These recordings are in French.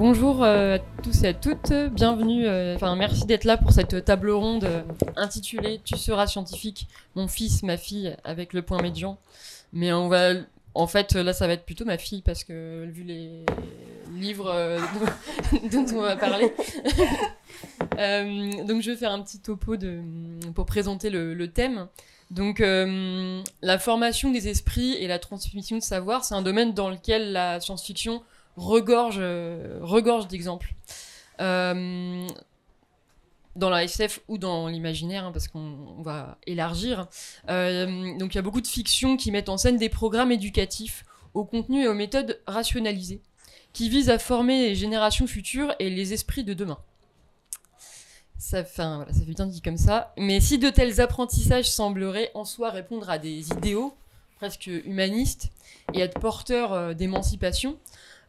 bonjour à tous et à toutes, bienvenue, enfin merci d'être là pour cette table ronde intitulée Tu seras scientifique, mon fils, ma fille, avec le point médian. Mais on va, en fait, là ça va être plutôt ma fille parce que vu les livres dont, on va parler. donc je vais faire un petit topo pour présenter le thème. Donc, euh, la formation des esprits et la transmission de savoir, c'est un domaine dans lequel la science-fiction regorge, euh, regorge d'exemples. Euh, dans la SF ou dans l'imaginaire, hein, parce qu'on va élargir. donc, il y a beaucoup de fictions qui mettent en scène des programmes éducatifs au contenu et aux méthodes rationalisées, qui visent à former les générations futures et les esprits de demain. Ça, ça fait bien dit comme ça. Mais si de tels apprentissages sembleraient en soi répondre à des idéaux presque humanistes et être porteurs euh, d'émancipation, euh,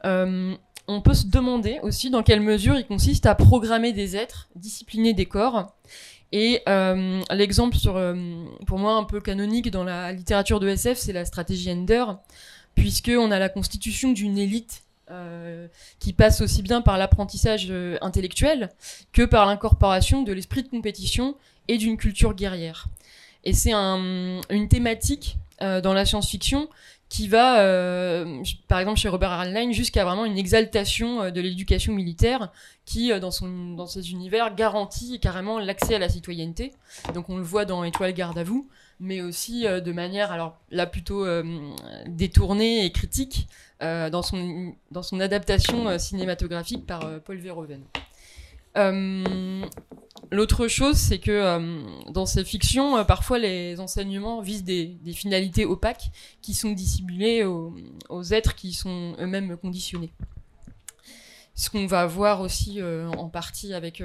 on peut se demander aussi dans quelle mesure il consiste à programmer des êtres, discipliner des corps. Et euh, l'exemple sur, pour moi un peu canonique dans la littérature de SF, c'est la stratégie Ender, puisqu'on a la constitution d'une élite euh, qui passe aussi bien par l'apprentissage euh, intellectuel que par l'incorporation de l'esprit de compétition et d'une culture guerrière. Et c'est une thématique euh, dans la science-fiction qui va, par exemple chez Robert Heinlein, jusqu'à vraiment une exaltation de l'éducation militaire qui, dans, son, dans ses univers, garantit carrément l'accès à la citoyenneté. Donc on le voit dans Étoile garde à vous, mais aussi de manière alors là plutôt détournée et critique euh, dans, son, dans son adaptation euh, cinématographique par euh, Paul Verhoeven. L'autre chose, c'est que dans ces fictions, parfois les enseignements visent des, finalités opaques qui sont dissimulées aux, êtres qui sont eux-mêmes conditionnés. Ce qu'on va voir aussi en partie avec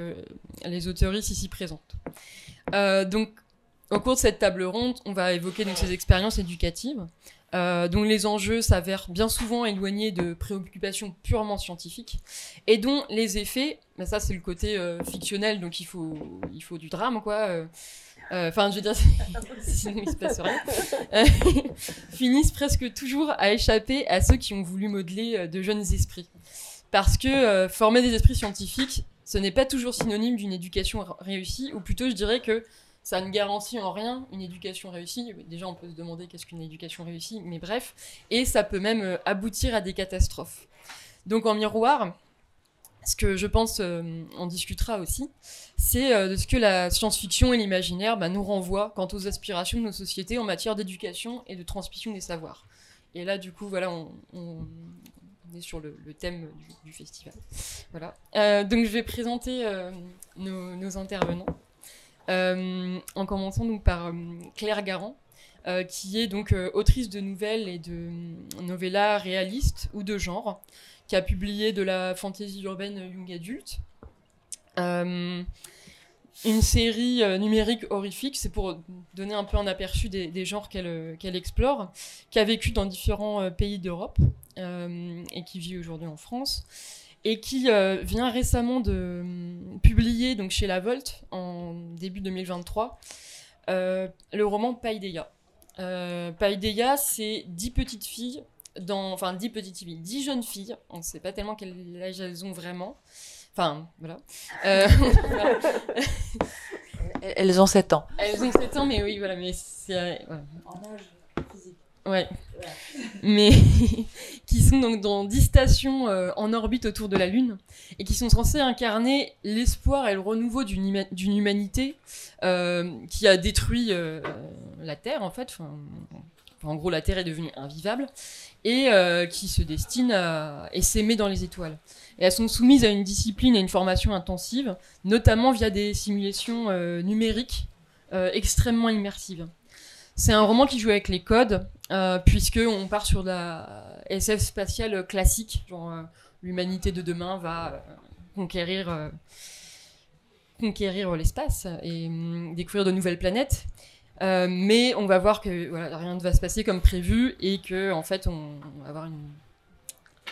les auteuristes ici présentes. donc, au cours de cette table ronde, on va évoquer donc, ces expériences éducatives, euh, dont les enjeux s'avèrent bien souvent éloignés de préoccupations purement scientifiques, et dont les effets, mais ça c'est le côté euh, fictionnel, donc il faut, il faut du drame, quoi. Euh, enfin, je veux dire, sinon il se passe rien. finissent presque toujours à échapper à ceux qui ont voulu modeler de jeunes esprits. Parce que former des esprits scientifiques, ce n'est pas toujours synonyme d'une éducation réussie, ou plutôt je dirais que ça ne garantit en rien une éducation réussie. Déjà, on peut se demander qu'est-ce qu'une éducation réussie, mais bref. Et ça peut même euh, aboutir à des catastrophes. Donc, en miroir, ce que je pense, euh, on discutera aussi, c'est euh, de ce que la science-fiction et l'imaginaire bah, nous renvoient quant aux aspirations de nos sociétés en matière d'éducation et de transmission des savoirs. Et là, du coup, voilà, on, est sur le, thème du, festival. Voilà. donc, je vais présenter nos intervenants. Euh, en commençant donc par euh, Claire Garand, euh, qui est donc autrice de nouvelles et de novellas réalistes ou de genre, qui a publié de la fantasy urbaine young adulte. une série numérique horrifique, c'est pour donner un peu un aperçu des, genres qu'elle explore, qui a vécu dans différents pays d'Europe et qui vit aujourd'hui en France et qui euh, vient récemment de hum, publier donc chez La Volte en début 2023 euh, le roman Paideia. Euh, Paideia, c'est dix petites filles, dans, enfin dix petites filles, dix jeunes filles, on ne sait pas tellement quel âge elles ont vraiment. Enfin, voilà. Euh, elles ont 7 ans. Elles ont 7 ans, mais oui, voilà, mais c'est... En âge Ouais. Mais qui sont donc dans 10 stations euh, en orbite autour de la Lune et qui sont censées incarner l'espoir et le renouveau d'une humanité euh, qui a détruit euh, la Terre en fait. en gros, la Terre est devenue invivable et qui se destine à s'aimer dans les étoiles. Et elles sont soumises à une discipline et une formation intensive, notamment via des simulations numériques extrêmement immersives. C'est un roman qui joue avec les codes, euh, puisque on part sur la SF spatiale classique, genre euh, l'humanité de demain va euh, conquérir, conquérir l'espace et découvrir de nouvelles planètes. mais on va voir que rien ne va se passer comme prévu et que en fait on va avoir une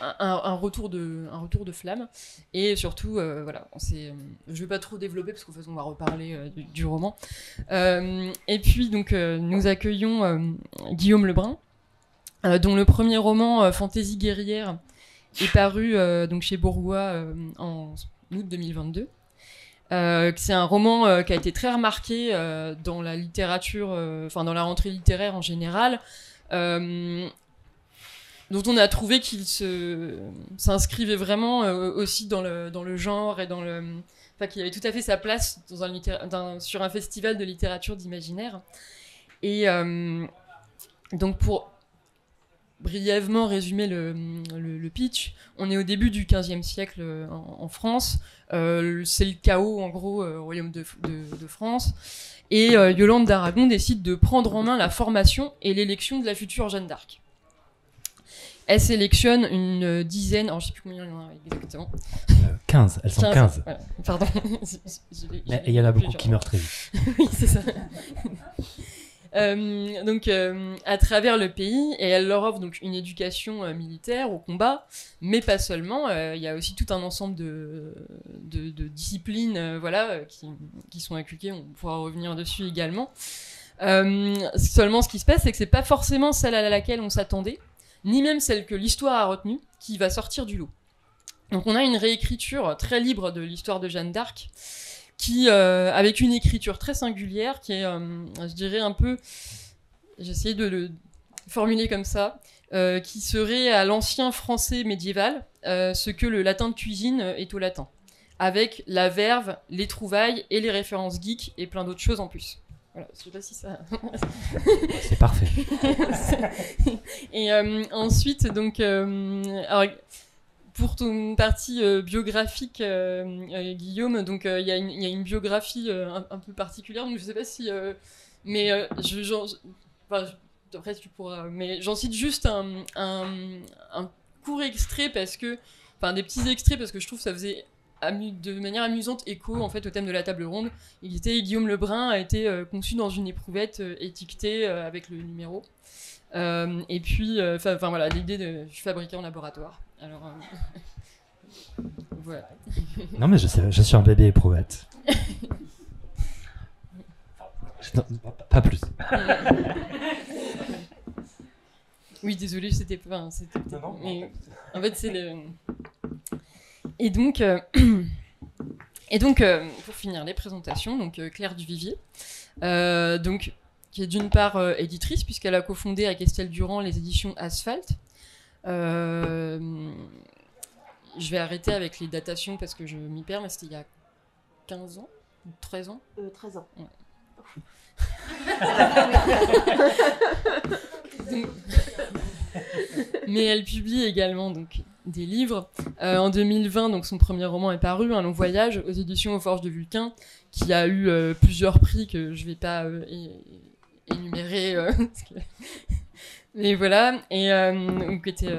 un, retour de, un retour de flamme. Et surtout, euh, voilà, je ne vais pas trop développer parce qu'en fait, on va reparler euh, du, roman. Euh, et puis, donc, nous accueillons Guillaume Lebrun, dont le premier roman, Fantaisie guerrière, est paru donc chez Bourgois en août 2022. c'est un roman qui a été très remarqué dans la littérature, enfin dans la rentrée littéraire en général, dont on a trouvé qu'il s'inscrivait vraiment aussi dans le, dans le genre et dans le qu'il avait tout à fait sa place sur un festival de littérature d'imaginaire. Et euh, donc pour brièvement résumer le, le, pitch, on est au début du XVe siècle euh, en, France. Euh, c'est le chaos en gros au royaume de, de, France. Et Yolande d'Aragon décide de prendre en main la formation et l'élection de la future Jeanne d'Arc. Elle sélectionne une dizaine, alors je sais plus combien il y en a exactement. 15, elles sont 15. Pardon. et il y en a beaucoup qui meurent très vite. oui, c'est ça. Euh, donc euh, à travers le pays et elle leur offre donc une éducation euh, militaire au combat, mais pas seulement. Il y a aussi tout un ensemble de, de, de disciplines, voilà, qui, qui, sont inculquées. On pourra revenir dessus également. seulement, ce qui se passe, c'est que c'est pas forcément celle à laquelle on s'attendait ni même celle que l'histoire a retenue, qui va sortir du lot. Donc on a une réécriture très libre de l'histoire de Jeanne d'Arc, qui, euh, avec une écriture très singulière, qui est, euh, je dirais, un peu, j'ai de le formuler comme ça, euh, qui serait à l'ancien français médiéval ce que le latin de cuisine est au latin, avec la verve, les trouvailles et les références geeks et plein d'autres choses en plus. Voilà, je sais pas si ça. C'est parfait. et euh, ensuite, donc, euh, alors, pour ton partie euh, biographique, Guillaume, donc il y, a une biographie un, peu particulière, donc je sais pas si, mais je, genre, enfin, après tu pourras, mais j'en cite juste un, un, un court extrait parce que, enfin des petits extraits parce que je trouve que ça faisait de manière amusante écho en fait au thème de la table ronde. Il était Guillaume Lebrun a été euh, conçu dans une éprouvette euh, étiquetée euh, avec le numéro. et puis, enfin voilà, l'idée de je fabriquer en laboratoire. Alors voilà. Non mais je sais, je suis un bébé éprouvette. pas plus. oui, désolé, c'était pas. en fait, c'est le. Et donc, euh, et donc euh, pour finir les présentations, donc euh, Claire Duvivier, donc, qui est d'une part éditrice, puisqu'elle a cofondé avec Estelle Durand les éditions Asphalt. je vais arrêter avec les datations parce que je m'y perds, mais c'était il y a 15 ans 13 ans? 13 ans. mais elle publie également donc des livres. Euh, en 2020, donc son premier roman est paru, Un long voyage, aux éditions aux Forges de Vulcain, qui a eu euh, plusieurs prix que je ne vais pas euh, énumérer. Mais voilà, et qui était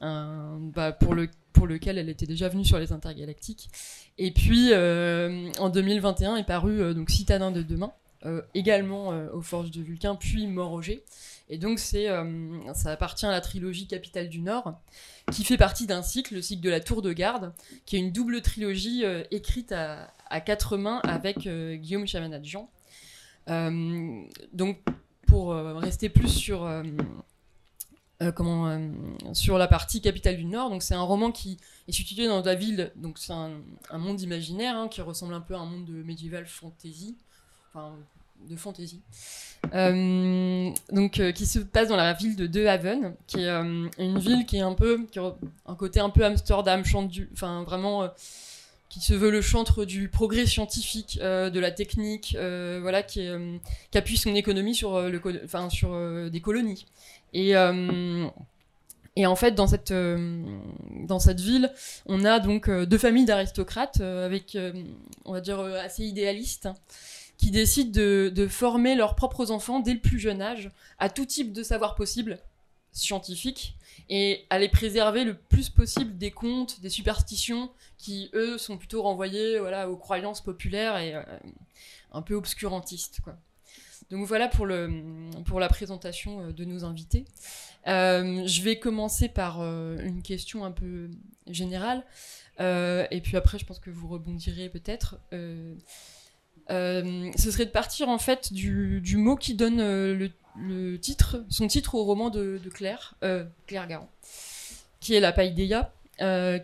bah, pour, le, pour lequel elle était déjà venue sur les intergalactiques. Et puis, en 2021 est paru donc Citadin de demain, également aux Forges de Vulcain, puis Mort Et donc, c'est, ça appartient à la trilogie Capitale du Nord qui fait partie d'un cycle, le cycle de la Tour de Garde, qui est une double trilogie euh, écrite à, quatre mains avec euh, Guillaume Chamanadjian. Euh, donc, pour rester plus sur, comment, sur la partie capitale du Nord, c'est un roman qui est situé dans la ville, donc c'est un, monde imaginaire hein, qui ressemble un peu à un monde de médiéval fantasy, enfin de fantasy. Euh, donc, euh, qui se passe dans la ville de De Haven, qui est euh, une ville qui est un peu, qui a un côté un peu Amsterdam, du, enfin vraiment, qui se veut le chantre du progrès scientifique, de la technique, voilà, qui, appuie son économie sur, le, enfin, sur des colonies. Et et en fait, dans cette, dans cette ville, on a donc deux familles d'aristocrates avec, on va dire, assez idéalistes qui décident de, former leurs propres enfants dès le plus jeune âge à tout type de savoir possible scientifique et à les préserver le plus possible des contes, des superstitions qui, eux, sont plutôt renvoyés voilà, aux croyances populaires et euh, un peu obscurantistes. Quoi. Donc voilà pour, le, pour la présentation euh, de nos invités. Euh, je vais commencer par une question un peu générale, et puis après je pense que vous rebondirez peut-être. Euh, ce serait de partir en fait du, mot qui donne euh, le, titre, son titre au roman de, Claire, euh, Claire Garand, qui est la paideia,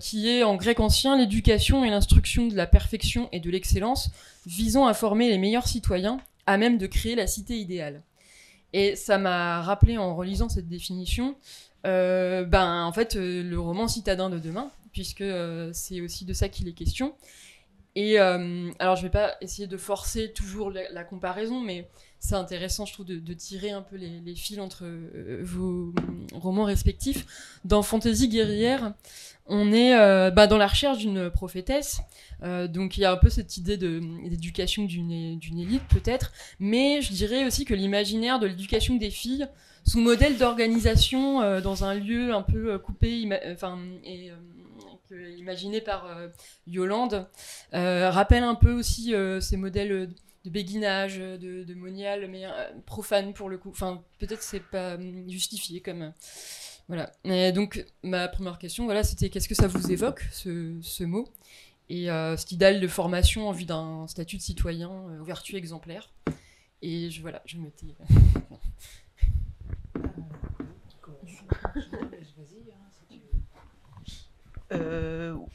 qui est en grec ancien l'éducation et l'instruction de la perfection et de l'excellence, visant à former les meilleurs citoyens à même de créer la cité idéale. Et ça m'a rappelé en relisant cette définition, ben en fait le roman Citadin de demain, puisque c'est aussi de ça qu'il est question. Et alors je vais pas essayer de forcer toujours la comparaison, mais c'est intéressant, je trouve, de, tirer un peu les, fils entre euh, vos romans respectifs. Dans Fantasy guerrière, on est euh, bah, dans la recherche d'une prophétesse. Euh, donc il y a un peu cette idée d'éducation d'une élite, peut-être. Mais je dirais aussi que l'imaginaire de l'éducation des filles, sous modèle d'organisation dans un lieu un peu coupé, enfin, et imaginé par Yolande, rappelle un peu aussi ces modèles de béguinage, de, de monial, mais euh, profane pour le coup. Enfin, peut-être c'est pas hum, justifié comme. Euh, voilà. Et donc, ma première question, voilà, c'était qu'est-ce que ça vous évoque, ce, ce mot? Et euh, cet idéal de formation en vue d'un statut de citoyen euh, vertu exemplaire. Et je, voilà, je me tais.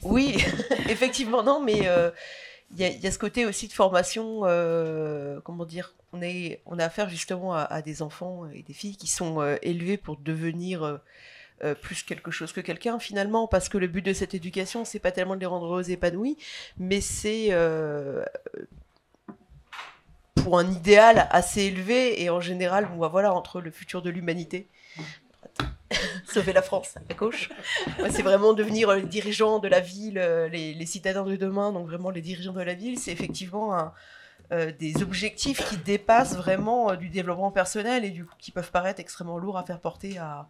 oui, effectivement, non, mais il y, a ce côté aussi de formation, euh, comment dire, on, est, on a affaire justement à, des enfants et des filles qui sont euh, élevés pour devenir euh, plus quelque chose que quelqu'un finalement, parce que le but de cette éducation, c'est pas tellement de les rendre heureux et épanouis, mais c'est pour un idéal assez élevé et en général, on va voilà, entre le futur de l'humanité sauver la France à gauche. c'est vraiment devenir les dirigeants de la ville, euh, les, citadins de demain, donc vraiment les dirigeants de la ville. C'est effectivement euh, des objectifs qui dépassent vraiment euh, du développement personnel et qui peuvent paraître extrêmement lourds à faire porter à,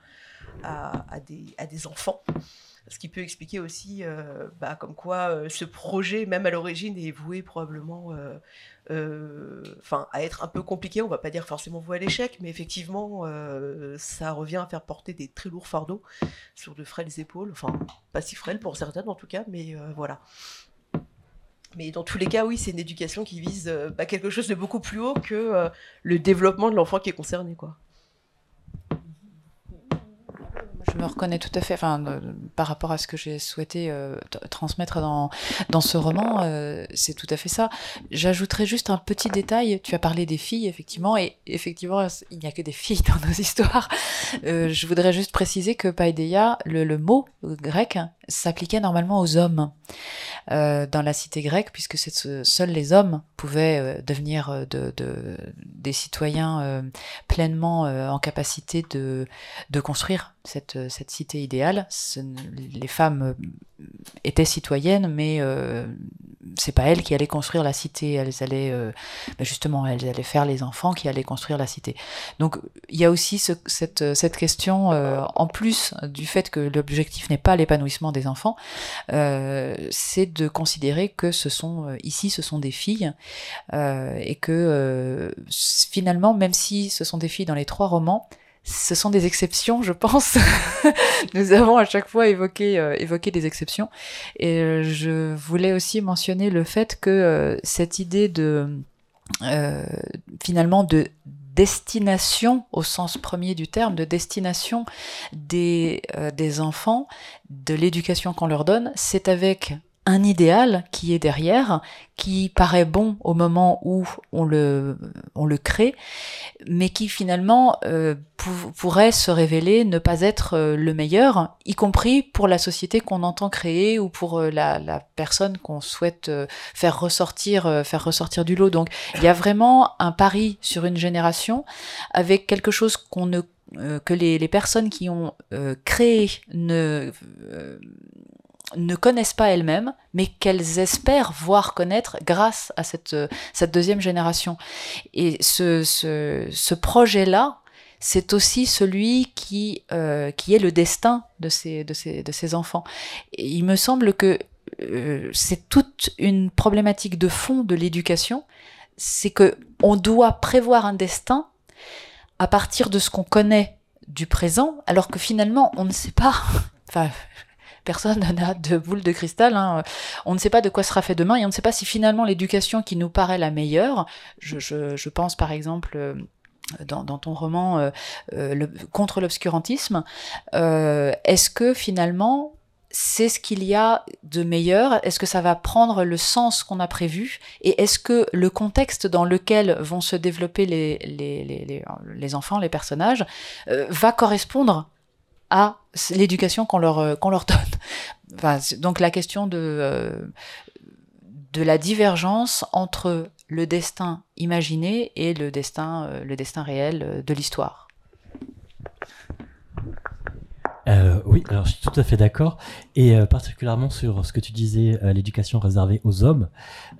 à, des, à des enfants. Ce qui peut expliquer aussi, bah, comme quoi ce projet, même à l'origine, est voué probablement euh, à être un peu compliqué, on va pas dire forcément voué à l'échec, mais effectivement, euh, ça revient à faire porter des très lourds fardeaux sur de frêles épaules, enfin pas si frêles pour certaines en tout cas, mais euh, voilà. Mais dans tous les cas, oui, c'est une éducation qui vise bah, quelque chose de beaucoup plus haut que le développement de l'enfant qui est concerné, quoi je me reconnais tout à fait, enfin, euh, par rapport à ce que j'ai souhaité euh, transmettre dans, dans ce roman, euh, c'est tout à fait ça. J'ajouterais juste un petit détail. Tu as parlé des filles, effectivement, et effectivement, il n'y a que des filles dans nos histoires. je voudrais juste préciser que Paideia, le, le mot grec, s'appliquait normalement aux hommes dans la cité grecque, puisque seuls les hommes pouvaient devenir de, de, des citoyens pleinement en capacité de, de construire cette, cette cité idéale. les femmes euh, étaient citoyennes, mais euh, c'est pas elles qui allaient construire la cité. Elles allaient, euh, ben justement, elles allaient faire les enfants qui allaient construire la cité. Donc, il y a aussi cette, cette question, en plus du fait que l'objectif n'est pas l'épanouissement des enfants, c'est de considérer que ce sont, ici, ce sont des filles, et que finalement, même si ce sont des filles dans les trois romans, ce sont des exceptions, je pense. Nous avons à chaque fois évoqué, euh, évoqué des exceptions. Et euh, je voulais aussi mentionner le fait que euh, cette idée de finalement de destination au sens premier du terme, de destination des, des enfants, de l'éducation qu'on leur donne, c'est avec un idéal qui est derrière, qui paraît bon au moment où on le, on le crée, mais qui finalement euh, pourrait se révéler ne pas être euh, le meilleur, y compris pour la société qu'on entend créer ou pour euh, la, la, personne qu'on souhaite faire ressortir, faire ressortir du lot. Donc il y a vraiment un pari sur une génération avec quelque chose qu'on ne que les, les, personnes qui ont créé ne ne connaissent pas elles-mêmes, mais qu'elles espèrent voir connaître grâce à cette, cette deuxième génération. Et ce, projet-là, c'est aussi celui qui, euh, est le destin de ces, enfants. Et il me semble que euh, c'est toute une problématique de fond de l'éducation, c'est que on doit prévoir un destin à partir de ce qu'on connaît du présent, alors que finalement on ne sait pas. personne n'a de boule de cristal. Hein. On ne sait pas de quoi sera fait demain et on ne sait pas si finalement l'éducation qui nous paraît la meilleure, je, pense par exemple euh, dans, ton roman contre l'obscurantisme, est-ce que finalement c'est ce qu'il y a de meilleur? Est-ce que ça va prendre le sens qu'on a prévu? Et est-ce que le contexte dans lequel vont se développer les, les, enfants, les personnages, va correspondre à l'éducation qu'on leur, leur donne Donc la question de, de la divergence entre le destin imaginé et le destin, euh, le destin réel euh, de l'histoire. Euh, oui, alors je suis tout à fait d'accord, et particulièrement sur ce que tu disais, l'éducation réservée aux hommes.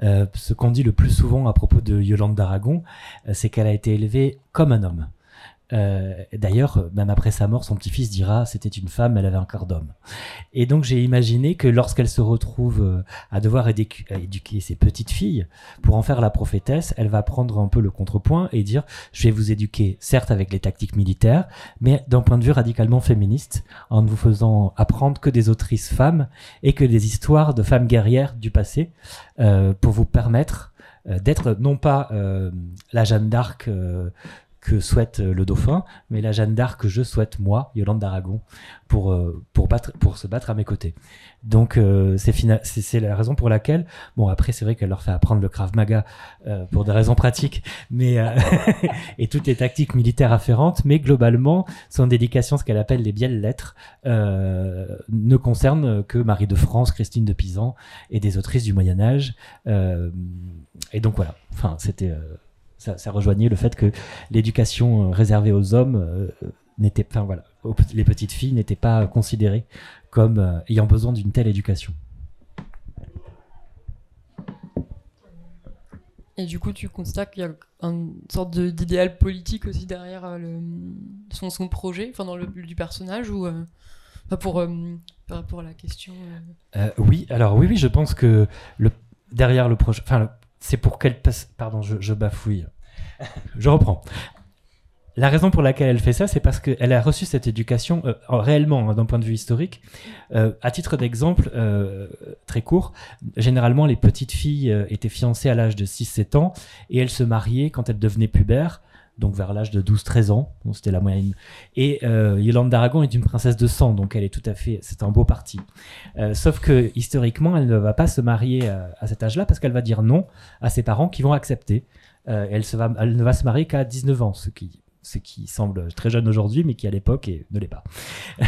ce qu'on dit le plus souvent à propos de Yolande d'Aragon, c'est qu'elle a été élevée comme un homme. Euh, D'ailleurs, même après sa mort, son petit-fils dira c'était une femme, elle avait un corps d'homme. Et donc j'ai imaginé que lorsqu'elle se retrouve euh, à devoir éduquer ses petites filles pour en faire la prophétesse, elle va prendre un peu le contrepoint et dire je vais vous éduquer, certes avec les tactiques militaires, mais d'un point de vue radicalement féministe, en ne vous faisant apprendre que des autrices femmes et que des histoires de femmes guerrières du passé, euh, pour vous permettre euh, d'être non pas euh, la Jeanne d'Arc euh, que souhaite euh, le dauphin, mais la Jeanne d'Arc que je souhaite moi, Yolande d'Aragon, pour, euh, pour, se battre à mes côtés. Donc euh, c'est la raison pour laquelle, bon après c'est vrai qu'elle leur fait apprendre le Krav Maga pour des raisons pratiques, mais et toutes les tactiques militaires afférentes, mais globalement son dédication, ce qu'elle appelle les bielles lettres, ne concerne que Marie de France, Christine de Pisan et des autrices du Moyen Âge. et donc voilà, enfin c'était ça, rejoignait le fait que l'éducation euh, réservée aux hommes euh, n'était, enfin voilà, les petites filles n'étaient pas considérées comme euh, ayant besoin d'une telle éducation. Et du coup, tu constates qu'il y a une sorte d'idéal politique aussi derrière le, son, son, projet, enfin dans le du personnage, ou pour, par rapport à la question. oui, alors oui, oui, je pense que le, derrière le projet, enfin c'est pour qu'elle passe. Pardon, je, bafouille. Je reprends. La raison pour laquelle elle fait ça, c'est parce qu'elle a reçu cette éducation euh, réellement hein, d'un point de vue historique. Euh, à titre d'exemple, euh, très court, généralement les petites filles étaient fiancées à l'âge de 6-7 ans et elles se mariaient quand elles devenaient pubères donc vers l'âge de 12-13 ans, c'était la moyenne. Et Yolande d'Aragon est une princesse de sang, donc elle est tout à fait, c'est un beau parti. Sauf que historiquement, elle ne va pas se marier à, cet âge-là parce qu'elle va dire non à ses parents qui vont accepter. Euh, elle, ne va se marier qu'à 19 ans, ce qui, semble très jeune aujourd'hui, mais qui à l'époque ne l'est pas.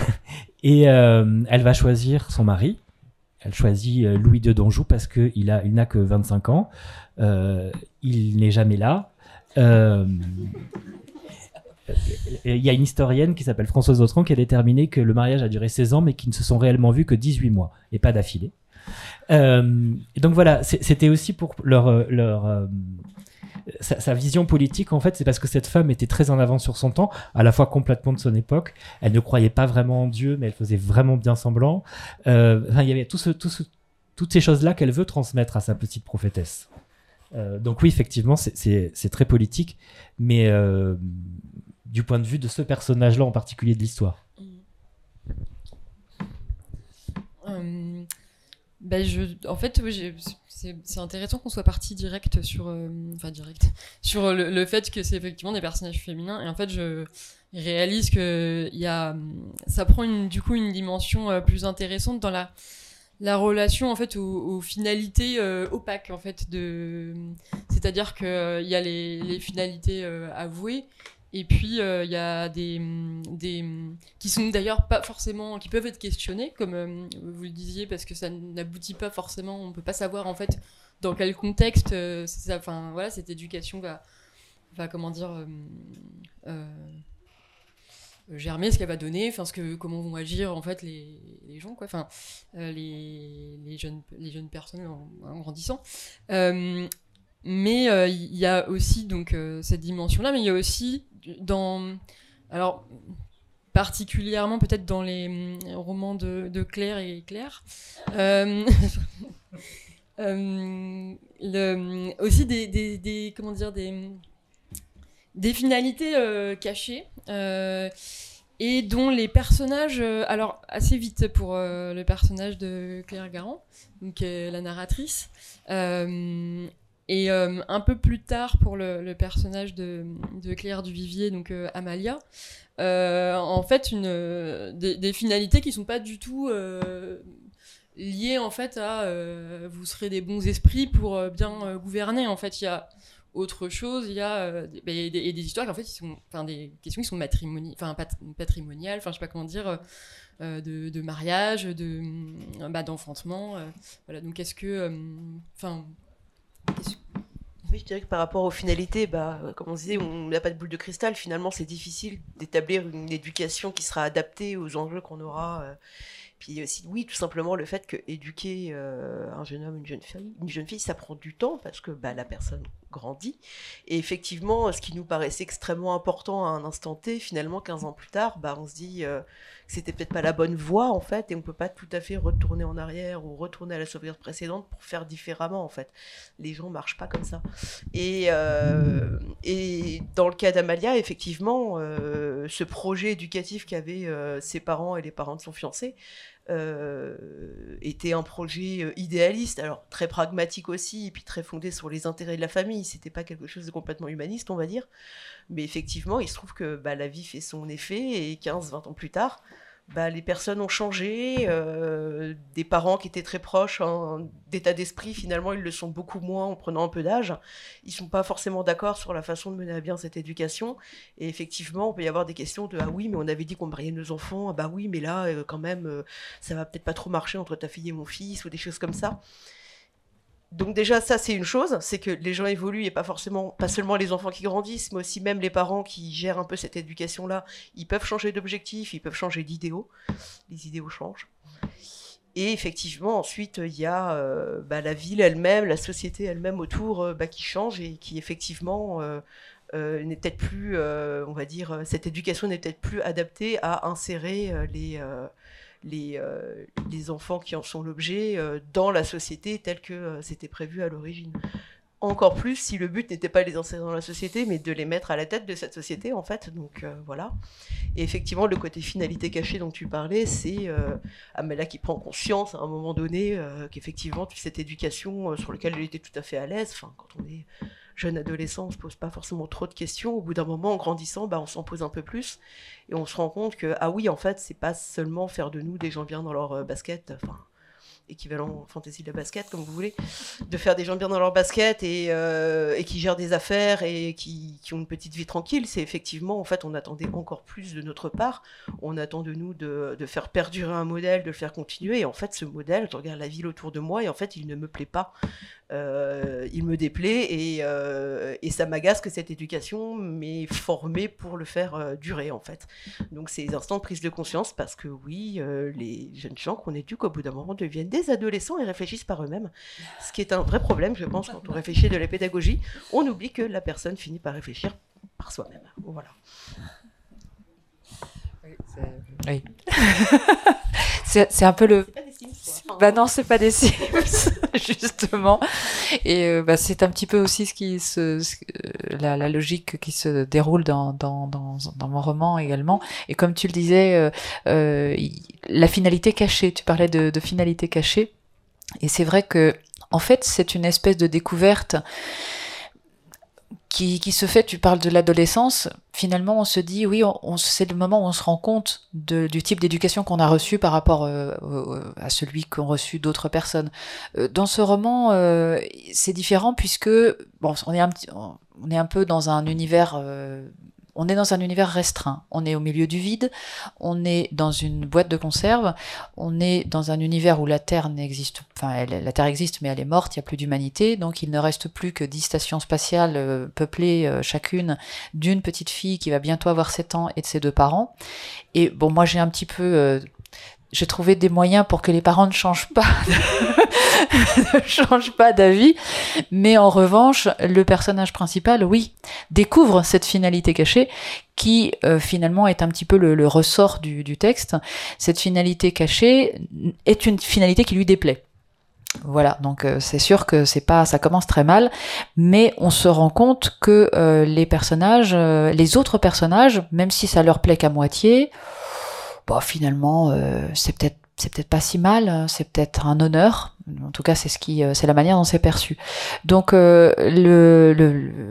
et elle va choisir son mari. Elle choisit Louis de d'Anjou parce qu'il n'a que 25 ans. il n'est jamais là euh, il y a une historienne qui s'appelle Françoise Autran qui a déterminé que le mariage a duré 16 ans mais qu'ils ne se sont réellement vus que 18 mois et pas d'affilée. Euh, donc voilà, c'était aussi pour leur euh, sa, vision politique en fait, c'est parce que cette femme était très en avance sur son temps, à la fois complètement de son époque. Elle ne croyait pas vraiment en Dieu, mais elle faisait vraiment bien semblant. il y avait tout ce, tout toutes ces choses là qu'elle veut transmettre à sa petite prophétesse. Euh, donc oui, effectivement, c'est très politique, mais euh, du point de vue de ce personnage-là en particulier de l'histoire. Euh, ben je, en fait, c'est intéressant qu'on soit parti direct sur, enfin direct, sur le, fait que c'est effectivement des personnages féminins. Et en fait, je réalise que ça prend une, du coup une dimension plus intéressante dans la la relation en fait aux, finalités euh, opaques en fait de c'est-à-dire que euh, il y a les, finalités euh, avouées et puis il y a des, des qui sont d'ailleurs pas forcément qui peuvent être questionnées comme vous le disiez parce que ça n'aboutit pas forcément on peut pas savoir en fait dans quel contexte enfin voilà cette éducation va va comment dire germer, ce qu'elle va donner, enfin ce que comment vont agir en fait les, les gens quoi, enfin euh, les, les, jeunes les jeunes personnes en, grandissant. Euh, mais euh, il y a aussi donc cette dimension là, mais il y a aussi dans alors particulièrement peut-être dans les romans de, Claire et Claire. le, aussi des, comment dire des finalités euh, cachées euh, et dont les personnages, euh, alors assez vite pour le personnage de Claire Garand, donc la narratrice, Et un peu plus tard, pour le, personnage de, Claire Duvivier, donc Amalia, en fait, des, finalités qui sont pas du tout liées en fait à vous serez des bons esprits pour bien gouverner. En fait, il y a autre chose, il y a euh, des, histoires en fait, sont, des questions qui sont patrimoniales, enfin je sais pas comment dire, euh, euh, de, de, mariage, de bah, d'enfantement, voilà. Donc est-ce que, enfin, oui, je dirais que par rapport aux finalités, bah, comme on disait, on n'a pas de boule de cristal. Finalement, c'est difficile d'établir une éducation qui sera adaptée aux enjeux qu'on aura puis aussi, oui, tout simplement le fait que éduquer euh, un jeune homme, une jeune fille, une jeune fille, ça prend du temps parce que bah, la personne grandit. Et effectivement, ce qui nous paraissait extrêmement important à un instant T, finalement, 15 ans plus tard, bah, on se dit euh, que c'était peut-être pas la bonne voie en fait, et on peut pas tout à fait retourner en arrière ou retourner à la sauvegarde précédente pour faire différemment en fait. Les gens marchent pas comme ça. Et, euh, et dans le cas d'Amalia, effectivement, ce projet éducatif qu'avaient ses parents et les parents de son fiancé, euh, était un projet euh, idéaliste, alors très pragmatique aussi, et puis très fondé sur les intérêts de la famille. C'était pas quelque chose de complètement humaniste, on va dire. Mais effectivement, il se trouve que bah, la vie fait son effet, et 15-20 ans plus tard, bah, les personnes ont changé, euh, des parents qui étaient très proches d'état d'esprit, finalement, ils le sont beaucoup moins en prenant un peu d'âge. Ils sont pas forcément d'accord sur la façon de mener à bien cette éducation. Et effectivement, on peut y avoir des questions de ah oui, mais on avait dit qu'on mariait nos enfants, ah bah oui, mais là, euh, quand même, euh, ça va peut-être pas trop marcher entre ta fille et mon fils ou des choses comme ça donc déjà ça c'est une chose, c'est que les gens évoluent et pas forcément pas seulement les enfants qui grandissent, mais aussi même les parents qui gèrent un peu cette éducation là, ils peuvent changer d'objectif, ils peuvent changer d'idéaux, les idéaux changent. Et effectivement ensuite il y a euh, bah, la ville elle-même, la société elle-même autour euh, bah, qui change et qui effectivement euh, n'est peut-être plus, on va dire, cette éducation n'est peut-être plus adaptée à insérer les les, euh, les enfants qui en sont l'objet euh, dans la société telle que euh, c'était prévu à l'origine. Encore plus si le but n'était pas les insérer dans la société, mais de les mettre à la tête de cette société, en fait. Donc voilà. Et effectivement, le côté finalité cachée dont tu parlais, c'est Amela qui prend conscience à un moment donné qu'effectivement, cette éducation sur laquelle elle était tout à fait à l'aise, enfin, quand on est jeune adolescent, on se pose pas forcément trop de questions. Au bout d'un moment, en grandissant, bah, on s'en pose un peu plus et on se rend compte que ah oui, en fait, c'est pas seulement faire de nous des gens bien dans leur euh, basket. Enfin, équivalent fantasy de la basket, comme vous voulez, de faire des gens bien dans leur basket et, euh, qui gèrent des affaires et qui, ont une petite vie tranquille, c'est effectivement, en fait, on attendait encore plus de notre part. On attend de nous de, faire perdurer un modèle, de le faire continuer. Et en fait, ce modèle, je regarde la ville autour de moi et en fait, il ne me plaît pas. Euh, il me déplaît et, euh, et ça m'agace que cette éducation m'ait formée pour le faire durer, en fait. Donc, les instants de prise de conscience parce que oui, les jeunes gens qu'on éduque au bout d'un moment deviennent des adolescents et réfléchissent par eux-mêmes. Ce qui est un vrai problème, je pense, quand on réfléchit de la pédagogie. On oublie que la personne finit par réfléchir par soi-même. Voilà. Oui. c'est un peu le. Bah non, c'est pas des Sims, justement. Et euh, bah, c'est un petit peu aussi ce qui se, la, la, logique qui se déroule dans, dans, dans, dans, mon roman également. Et comme tu le disais, euh, euh, la finalité cachée. Tu parlais de, de finalité cachée. Et c'est vrai que, en fait, c'est une espèce de découverte qui, qui, se fait, tu parles de l'adolescence, finalement on se dit, oui, on, c'est le moment où on se rend compte de, du type d'éducation qu'on a reçu par rapport euh, à celui qu'ont reçu d'autres personnes. Euh, dans ce roman, euh, c'est différent puisque, bon, on est un, on est un peu dans un univers on est dans un univers restreint. On est au milieu du vide, on est dans une boîte de conserve, on est dans un univers où la Terre n'existe, enfin la Terre existe mais elle est morte, il n'y a plus d'humanité, donc il ne reste plus que dix stations spatiales euh, peuplées euh, chacune d'une petite fille qui va bientôt avoir 7 ans et de ses deux parents. Et bon, moi j'ai un petit peu euh, j'ai trouvé des moyens pour que les parents ne changent pas ne changent pas d'avis. Mais en revanche le personnage principal oui découvre cette finalité cachée qui euh, finalement est un petit peu le, ressort du, texte. Cette finalité cachée est une finalité qui lui déplaît. Voilà, donc euh, c'est sûr que c'est pas, ça commence très mal, mais on se rend compte que euh, les personnages, les autres personnages, même si ça leur plaît qu'à moitié, bah, finalement, c'est peut-être c'est peut-être pas si mal, hein, c'est peut-être un honneur, En tout cas, c'est ce qui, c'est la manière dont c'est perçu. Donc, le,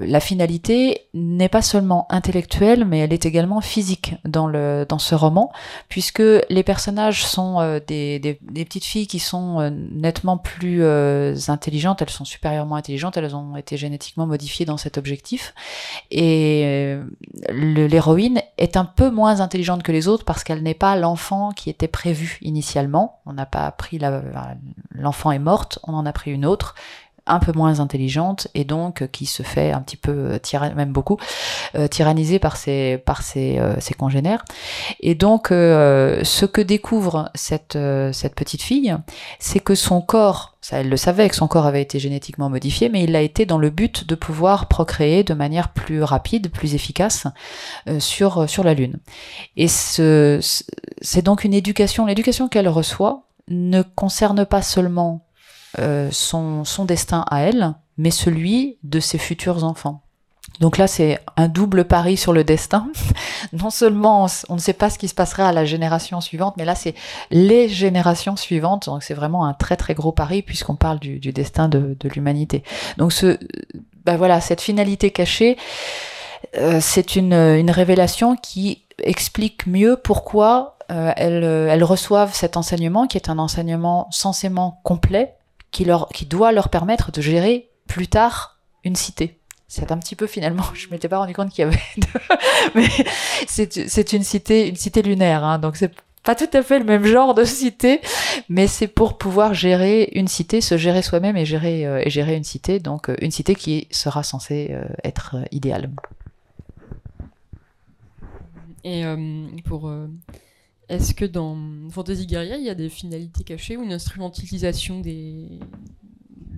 la finalité n'est pas seulement intellectuelle, mais elle est également physique dans le dans ce roman, puisque les personnages sont des, des, des, petites filles qui sont nettement plus intelligentes. Elles sont supérieurement intelligentes. Elles ont été génétiquement modifiées dans cet objectif. Et l'héroïne est un peu moins intelligente que les autres parce qu'elle n'est pas l'enfant qui était prévu initialement. On n'a pas pris l'enfant est morte, on en a pris une autre un peu moins intelligente et donc qui se fait un petit peu euh, même beaucoup euh, tyranniser par ses par ses, euh, ses congénères. Et donc ce que découvre cette cette petite fille c'est que son corps ça elle le savait que son corps avait été génétiquement modifié mais il l'a été dans le but de pouvoir procréer de manière plus rapide plus efficace sur sur la lune. Et ce c'est donc une éducation l'éducation qu'elle reçoit ne concerne pas seulement euh, son, son destin à elle, mais celui de ses futurs enfants. Donc là, c'est un double pari sur le destin. non seulement on ne sait pas ce qui se passera à la génération suivante, mais là, c'est les générations suivantes. Donc c'est vraiment un très très gros pari puisqu'on parle du, du, destin de, de l'humanité. Donc ce, bah voilà, cette finalité cachée, euh, c'est une, une révélation qui explique mieux pourquoi elles, elles reçoivent cet enseignement qui est un enseignement censément complet qui, leur, qui doit leur permettre de gérer plus tard une cité. C'est un petit peu finalement, je m'étais pas rendu compte qu'il y avait, mais c'est une cité, une cité lunaire, hein, donc c'est pas tout à fait le même genre de cité, mais c'est pour pouvoir gérer une cité, se gérer soi-même et gérer euh, et gérer une cité, donc euh, une cité qui sera censée euh, être idéale. Et pour est-ce que dans Fantasy Guerrier, il y a des finalités cachées ou une instrumentalisation des,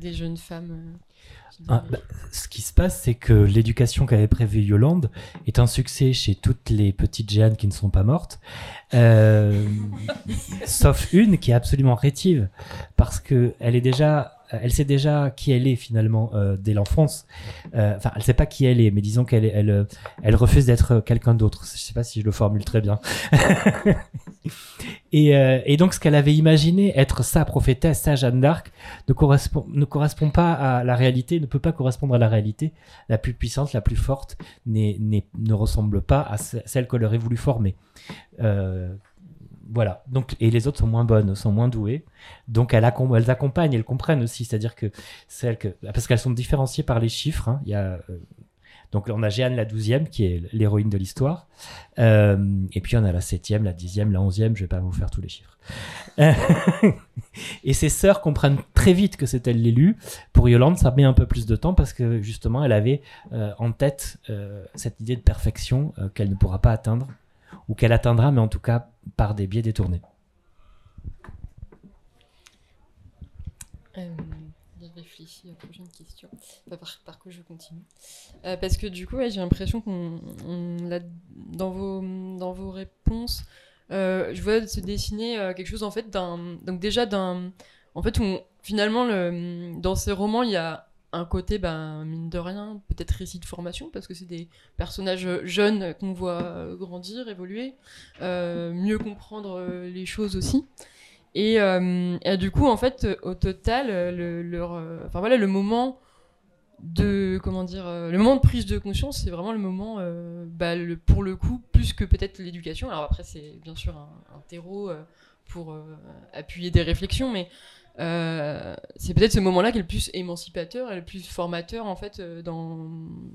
des jeunes femmes euh, ah, bah, Ce qui se passe, c'est que l'éducation qu'avait prévue Yolande est un succès chez toutes les petites Jeanne qui ne sont pas mortes, euh, sauf une qui est absolument rétive, parce qu'elle est déjà elle sait déjà qui elle est finalement euh, dès l'enfance. Euh, enfin, elle sait pas qui elle est, mais disons qu'elle elle, elle refuse d'être quelqu'un d'autre. Je sais pas si je le formule très bien. et, donc, ce qu'elle avait imaginé être sa prophétesse, sa Jeanne d'Arc, ne correspond, ne correspond pas à la réalité, ne peut pas correspondre à la réalité. La plus puissante, la plus forte, ne ressemble pas à celle qu'elle aurait voulu former. Voilà. Donc, et les autres sont moins bonnes, sont moins douées. Donc, elles, accompagnent, elles comprennent aussi. C'est-à-dire que celles parce qu'elles sont différenciées par les chiffres. Hein. Y a, euh, donc, on a Jeanne la douzième, qui est l'héroïne de l'histoire. Euh, et puis, on a la septième, la dixième, la onzième. Je vais pas vous faire tous les chiffres. et ses sœurs comprennent très vite que c'est elle l'élu. Pour Yolande, ça met un peu plus de temps parce que justement, elle avait euh, en tête cette idée de perfection qu'elle ne pourra pas atteindre ou qu'elle atteindra, mais en tout cas par des biais détournés. Euh, je réfléchis à la prochaine question. par, quoi je continue? Euh, Parce que du coup, j'ai l'impression qu'on, dans vos, dans vos réponses, euh, je vois se dessiner euh, quelque chose en fait d'un, donc déjà d'un, en fait, où finalement, le, dans ces romans, il y a un côté, ben, mine de rien, peut-être récit de formation, parce que c'est des personnages jeunes qu'on voit grandir, évoluer, euh, mieux comprendre euh, les choses aussi. Et, euh, du coup, en fait, au total, le, leur, enfin, voilà, le moment de comment dire le moment de prise de conscience c'est vraiment le moment bah, le, pour le coup plus que peut-être l'éducation. Alors après c'est bien sûr un, terreau pour appuyer des réflexions mais euh, c'est peut-être ce moment-là qui est le plus émancipateur et le plus formateur en fait euh, dans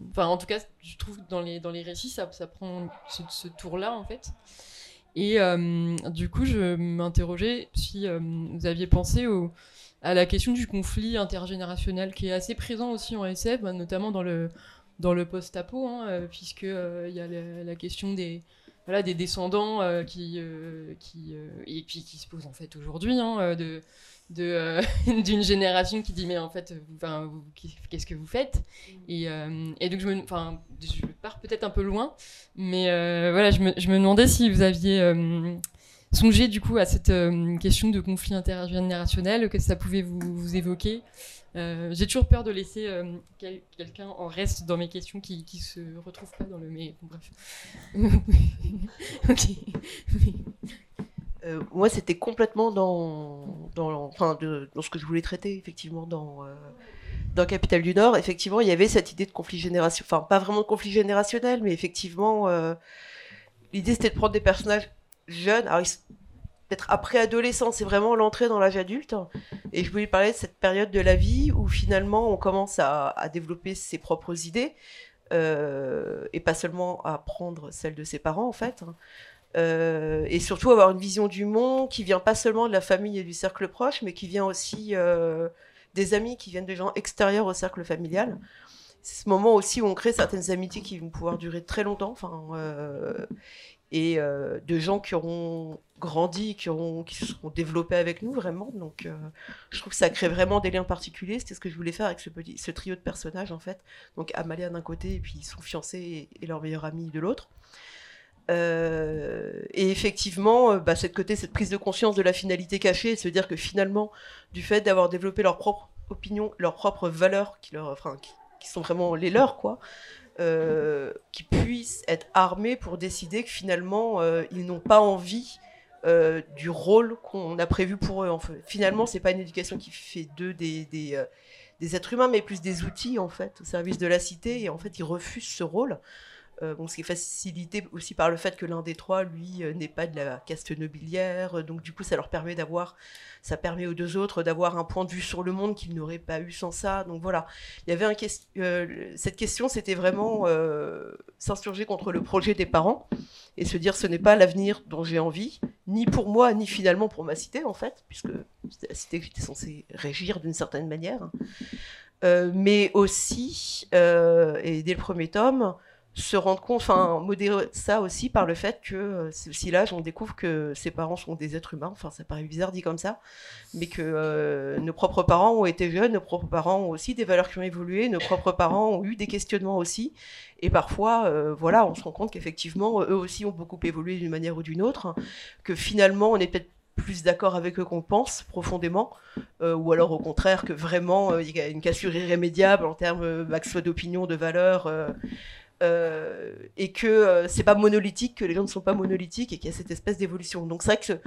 enfin en tout cas je trouve dans les dans les récits ça, ça prend ce, tour-là en fait. Et euh, du coup je m'interrogeais si vous aviez pensé au, à la question du conflit intergénérationnel qui est assez présent aussi en SF bah, notamment dans le dans le post-apo hein, puisque il y a la, question des voilà des descendants qui qui et puis qui se posent en fait aujourd'hui hein, de euh, d'une génération qui dit mais en fait qu'est-ce que vous faites? Et, euh, et, donc je me je pars peut-être un peu loin mais euh, voilà je me, je me, demandais si vous aviez songé du coup à cette question de conflit intergénérationnel que ça pouvait vous, évoquer. J'ai toujours peur de laisser quelqu'un en reste dans mes questions qui se retrouve pas dans le mais bref. Euh, moi, c'était complètement dans, enfin, dans ce que je voulais traiter, effectivement, dans, euh, dans Capital du Nord. Effectivement, il y avait cette idée de conflit générationnel, enfin, pas vraiment de conflit générationnel, mais effectivement, euh, l'idée c'était de prendre des personnages jeunes, alors peut-être après adolescent, c'est vraiment l'entrée dans l'âge adulte. Et je voulais parler de cette période de la vie où finalement on commence à, développer ses propres idées, euh, et pas seulement à prendre celles de ses parents, en fait. Euh, et surtout avoir une vision du monde qui vient pas seulement de la famille et du cercle proche, mais qui vient aussi euh, des amis, qui viennent de gens extérieurs au cercle familial. C'est ce moment aussi où on crée certaines amitiés qui vont pouvoir durer très longtemps, enfin, et euh, de gens qui auront grandi, qui, auront, qui se seront développés avec nous vraiment. Donc, euh, je trouve que ça crée vraiment des liens particuliers. C'était ce que je voulais faire avec ce, trio de personnages, en fait. Donc, Amalia d'un côté, et puis son fiancé et, leur meilleur ami de l'autre. Euh, et effectivement, bah, cette côté, cette prise de conscience de la finalité cachée, et se dire que finalement, du fait d'avoir développé leur propre opinion, leurs propres valeurs, qui, leur, qui sont vraiment les leurs, quoi, euh, qui puissent être armés pour décider que finalement, euh, ils n'ont pas envie euh, du rôle qu'on a prévu pour eux. En fait. Finalement, c'est pas une éducation qui fait d'eux des, des, des êtres humains, mais plus des outils en fait au service de la cité. Et en fait, ils refusent ce rôle. Euh, bon, ce qui est facilité aussi par le fait que l'un des trois, lui, euh, n'est pas de la caste nobiliaire. Euh, donc, du coup, ça leur permet d'avoir, ça permet aux deux autres d'avoir un point de vue sur le monde qu'ils n'auraient pas eu sans ça. Donc, voilà. Il y avait un cette question, c'était vraiment s'insurger contre le projet des parents et se dire ce n'est pas l'avenir dont j'ai envie, ni pour moi, ni finalement pour ma cité, en fait, puisque c'était la cité que j'étais censée régir d'une certaine manière. Mais aussi, et dès le premier tome, se rendre compte, enfin, modérer ça aussi par le fait que euh, c'est l'âge où on découvre que ses parents sont des êtres humains, enfin, ça paraît bizarre dit comme ça, mais que euh, nos propres parents ont été jeunes, nos propres parents ont aussi des valeurs qui ont évolué, nos propres parents ont eu des questionnements aussi, et parfois, euh, voilà, on se rend compte qu'effectivement, eux aussi ont beaucoup évolué d'une manière ou d'une autre, que finalement, on est peut-être plus d'accord avec eux qu'on pense profondément, euh, ou alors au contraire que vraiment euh, il y a une cassure irrémédiable en termes euh, soit d'opinion, de valeur, euh, et que euh, c'est pas monolithique, que les gens ne sont pas monolithiques et qu'il y a cette espèce d'évolution. Donc c'est vrai que ce-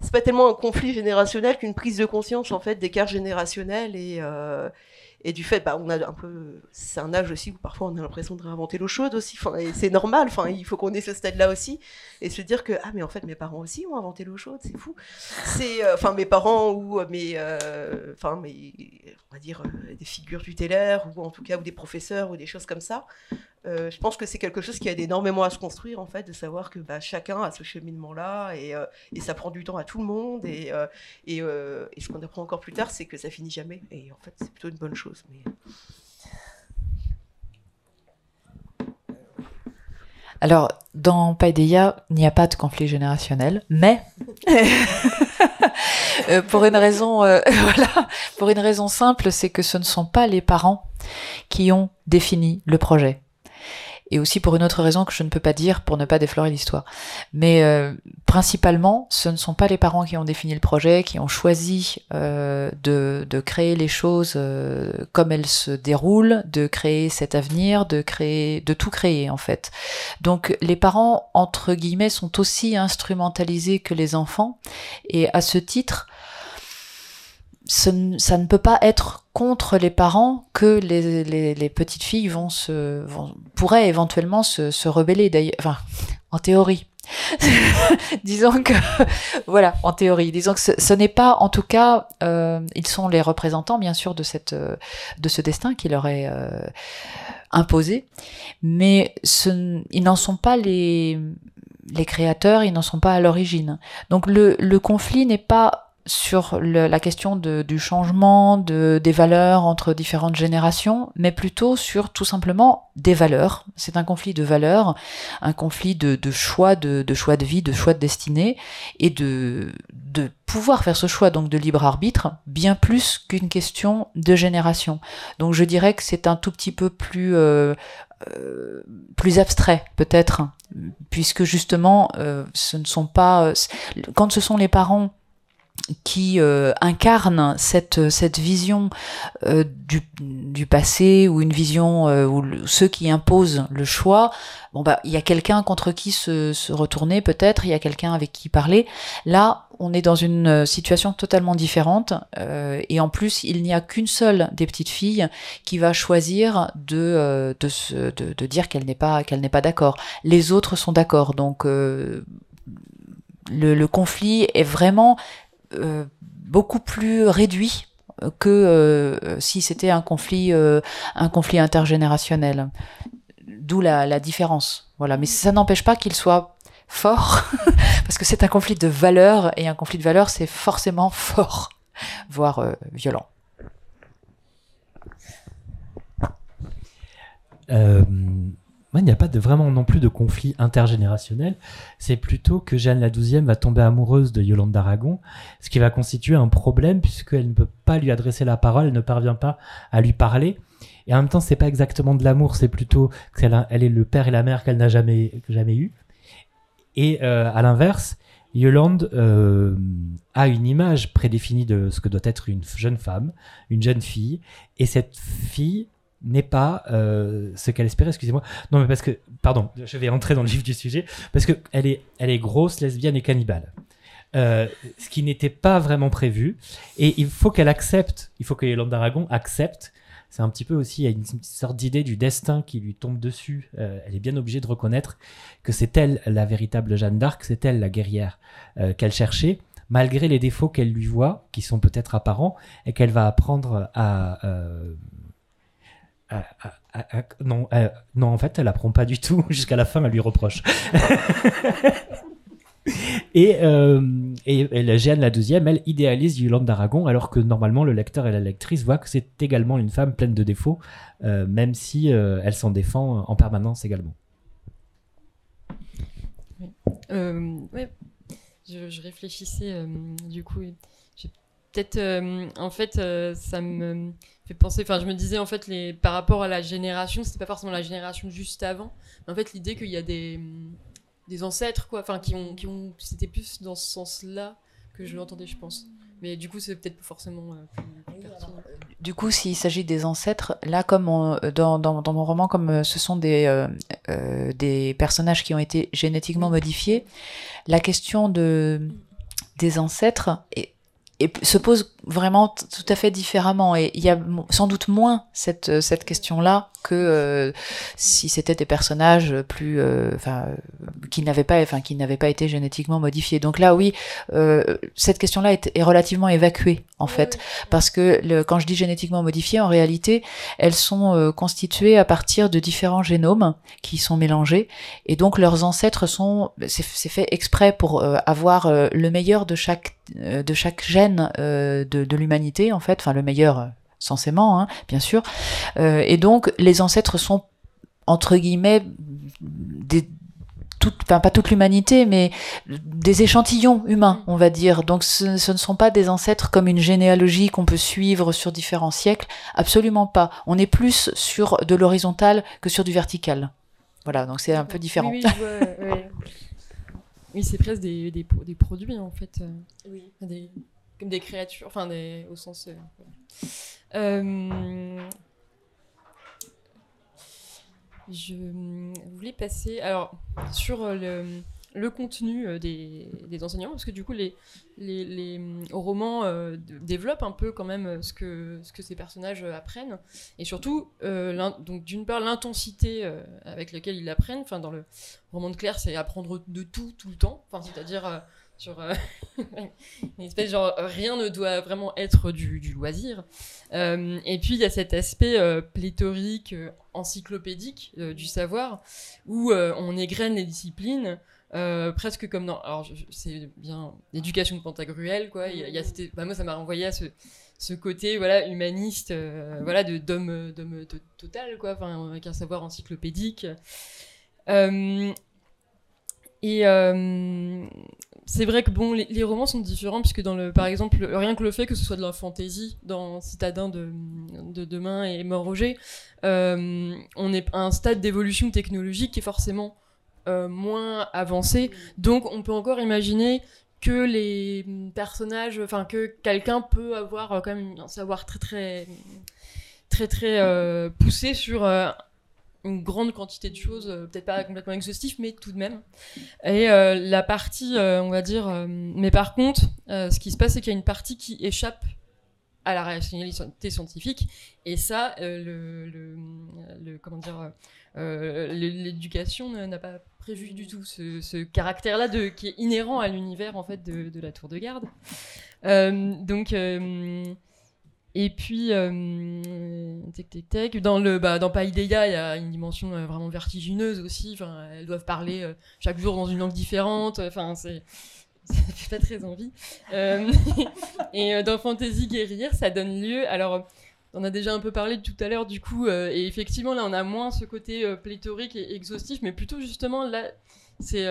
c'est pas tellement un conflit générationnel qu'une prise de conscience en fait d'écart générationnel et euh, et du fait, bah, on a un peu, c'est un âge aussi où parfois on a l'impression de réinventer l'eau chaude aussi. Enfin, c'est normal. Enfin, il faut qu'on ait ce stade-là aussi et se dire que ah mais en fait mes parents aussi ont inventé l'eau chaude, c'est fou. C'est, euh, enfin mes parents ou mes, enfin mes, on va dire des figures tutélaires ou en tout cas ou des professeurs ou des choses comme ça. Euh, je pense que c'est quelque chose qui aide énormément à se construire en fait, de savoir que bah, chacun a ce cheminement-là et, euh, et ça prend du temps à tout le monde et, euh, et, et ce qu'on apprend encore plus tard, c'est que ça finit jamais et en fait c'est plutôt une bonne chose. Mais... Alors, dans Paideia, il n'y a pas de conflit générationnel, mais pour une raison, euh, voilà, pour une raison simple, c'est que ce ne sont pas les parents qui ont défini le projet. Et aussi pour une autre raison que je ne peux pas dire pour ne pas déflorer l'histoire. Mais euh, principalement, ce ne sont pas les parents qui ont défini le projet, qui ont choisi euh, de, créer les choses euh, comme elles se déroulent, de créer cet avenir, de créer, de tout créer en fait. Donc les parents entre guillemets sont aussi instrumentalisés que les enfants, et à ce titre, ça ne peut pas être contre les parents que les, petites filles vont se vont, pourraient éventuellement se, se rebeller d'ailleurs enfin en théorie. Disons que voilà en théorie. Disons que ce, ce n'est pas en tout cas euh, ils sont les représentants bien sûr de cette de ce destin qui leur est euh, imposé. Mais ce, ils n'en sont pas les les créateurs ils n'en sont pas à l'origine. Donc le, le conflit n'est pas sur la question du changement de, des valeurs entre différentes générations, mais plutôt sur tout simplement des valeurs. C'est un conflit de valeurs, un conflit de, choix, de, choix de vie, de choix de destinée, et de, de pouvoir faire ce choix, donc de libre arbitre, bien plus qu'une question de génération. Donc je dirais que c'est un tout petit peu plus euh, euh, plus abstrait peut-être, puisque justement, euh, ce ne sont pas quand ce sont les parents qui euh, incarne cette, cette vision euh, du, du, passé ou une vision euh, ceux qui imposent le choix, bon bah il y a quelqu'un contre qui se, se retourner peut-être, il y a quelqu'un avec qui parler. Là, on est dans une situation totalement différente et en plus il n'y a qu'une seule des petites filles qui va choisir de de, se, de, de dire qu'elle n'est pas qu'elle n'est pas d'accord. Les autres sont d'accord, donc le, le, conflit est vraiment euh, beaucoup plus réduit que euh, si c'était un conflit, euh, intergénérationnel. D'où la, la, différence. Voilà. Mais ça n'empêche pas qu'il soit fort, parce que c'est un conflit de valeurs, et un conflit de valeurs, c'est forcément fort, voire violent. Euh, il n'y a pas de, vraiment non plus de conflit intergénérationnel. C'est plutôt que Jeanne la douzième va tomber amoureuse de Yolande d'Aragon, ce qui va constituer un problème puisqu'elle ne peut pas lui adresser la parole, elle ne parvient pas à lui parler. Et en même temps, c'est pas exactement de l'amour, c'est plutôt qu'elle elle est le père et la mère qu'elle n'a jamais, jamais eu. Et euh, à l'inverse, Yolande euh, a une image prédéfinie de ce que doit être une jeune femme, une jeune fille, et cette fille n'est pas euh, ce qu'elle espérait. Excusez-moi. Non, mais parce que, pardon, je vais entrer dans le vif du sujet parce que elle est, elle est grosse, lesbienne et cannibale. Euh, ce qui n'était pas vraiment prévu. Et il faut qu'elle accepte, il faut que Yolande d'Aragon accepte. C'est un petit peu aussi, une sorte d'idée du destin qui lui tombe dessus. Euh, elle est bien obligée de reconnaître que c'est elle la véritable Jeanne d'Arc, c'est elle la guerrière qu'elle cherchait, malgré les défauts qu'elle lui voit, qui sont peut-être apparents, et qu'elle va apprendre à ah, ah, ah, non, euh, non, en fait, elle apprend pas du tout. Jusqu'à la fin, elle lui reproche. et, euh, et, la Jeanne, la deuxième, elle idéalise Yolande d'Aragon, alors que normalement, le lecteur et la lectrice voient que c'est également une femme pleine de défauts, euh, même si elle s'en défend en permanence également. Oui. Je, réfléchissais, du coup, peut-être, en fait, ça me fait penser. Enfin, je me disais en fait, les, par rapport à la génération, c'était pas forcément la génération juste avant, mais en fait, l'idée qu'il y a des, des ancêtres, quoi, enfin, qui ont, qui ont, c'était plus dans ce sens-là que je l'entendais, je pense. Mais du coup, c'est peut-être pas forcément euh, Du coup, s'il s'agit des ancêtres, là, comme dans, dans, dans, mon roman, comme euh, ce sont des, euh, euh, des personnages qui ont été génétiquement modifiés, la question de, des ancêtres est, et se pose vraiment tout à fait différemment. Et il y a sans doute moins cette, euh, cette question-là que euh, si c'était des personnages plus, euh, enfin, qui n'avaient pas, enfin, qui n'avaient pas été génétiquement modifiés. Donc là, oui, cette question-là est, est, relativement évacuée en fait, parce que le, quand je dis génétiquement modifiées, en réalité, elles sont constituées à partir de différents génomes qui sont mélangés, et donc leurs ancêtres sont, c'est fait exprès pour avoir le meilleur de chaque de chaque gène de de, l'humanité, en fait, enfin le meilleur euh, censément, hein, bien sûr. Euh, et donc, les ancêtres sont, entre guillemets, des, toute, enfin, pas toute l'humanité, mais des échantillons humains, on va dire. Donc ce, ce, ne sont pas des ancêtres comme une généalogie qu'on peut suivre sur différents siècles, absolument pas. On est plus sur de l'horizontal que sur du vertical. Voilà, donc c'est un peu différent. Oui, oui, oui c'est presque des, des, des, produits en fait. Oui. Des, comme des créatures, enfin des, au sens. Euh, euh, je voulais passer alors sur le, le contenu des, des, enseignements parce que du coup les, les, les romans euh, développent un peu quand même ce que, ce que ces personnages apprennent. Et surtout donc d'une part l'intensité avec laquelle ils apprennent enfin dans le roman de Claire c'est apprendre de tout tout le temps. Enfin c'est-à-dire sur euh, une espèce genre rien ne doit vraiment être du, du loisir. Euh, et puis il y a cet aspect euh, pléthorique, encyclopédique du savoir où on égrène les disciplines. presque comme dans alors c'est bien l'éducation de Pantagruel quoi il y a, bah, moi ça m'a renvoyé à ce, ce côté voilà humaniste voilà de d'homme d'homme total quoi enfin avec un savoir encyclopédique et c'est vrai que bon, les, romans sont différents puisque dans le, par exemple, rien que le fait que ce soit de la fantaisie dans Citadin de, de Demain et Mort Roger, euh, on est à un stade d'évolution technologique qui est forcément euh, moins avancé. Donc, on peut encore imaginer que les personnages, enfin que quelqu'un peut avoir euh, quand même un savoir très très très très poussé sur une grande quantité de choses, euh, peut-être pas complètement exhaustif, mais tout de même. Et euh, la partie, euh, on va dire, mais par contre, ce qui se passe, c'est qu'il y a une partie qui échappe à la rationalité scientifique, et ça, le, comment dire, l'éducation n'a pas prévu du tout ce, caractère-là qui est inhérent à l'univers en fait de, de la tour de garde. Donc et puis, euh, tac, tac. Dans, bah, dans Paideia, il y a une dimension euh, vraiment vertigineuse aussi. Elles doivent parler euh, chaque jour dans une langue différente. Enfin, c'est. Ça fait pas très envie. Euh, et dans Fantasy Guerrière, ça donne lieu. Alors, on a déjà un peu parlé tout à l'heure, du coup, et effectivement, là, on a moins ce côté pléthorique et exhaustif, mais plutôt justement, là, c'est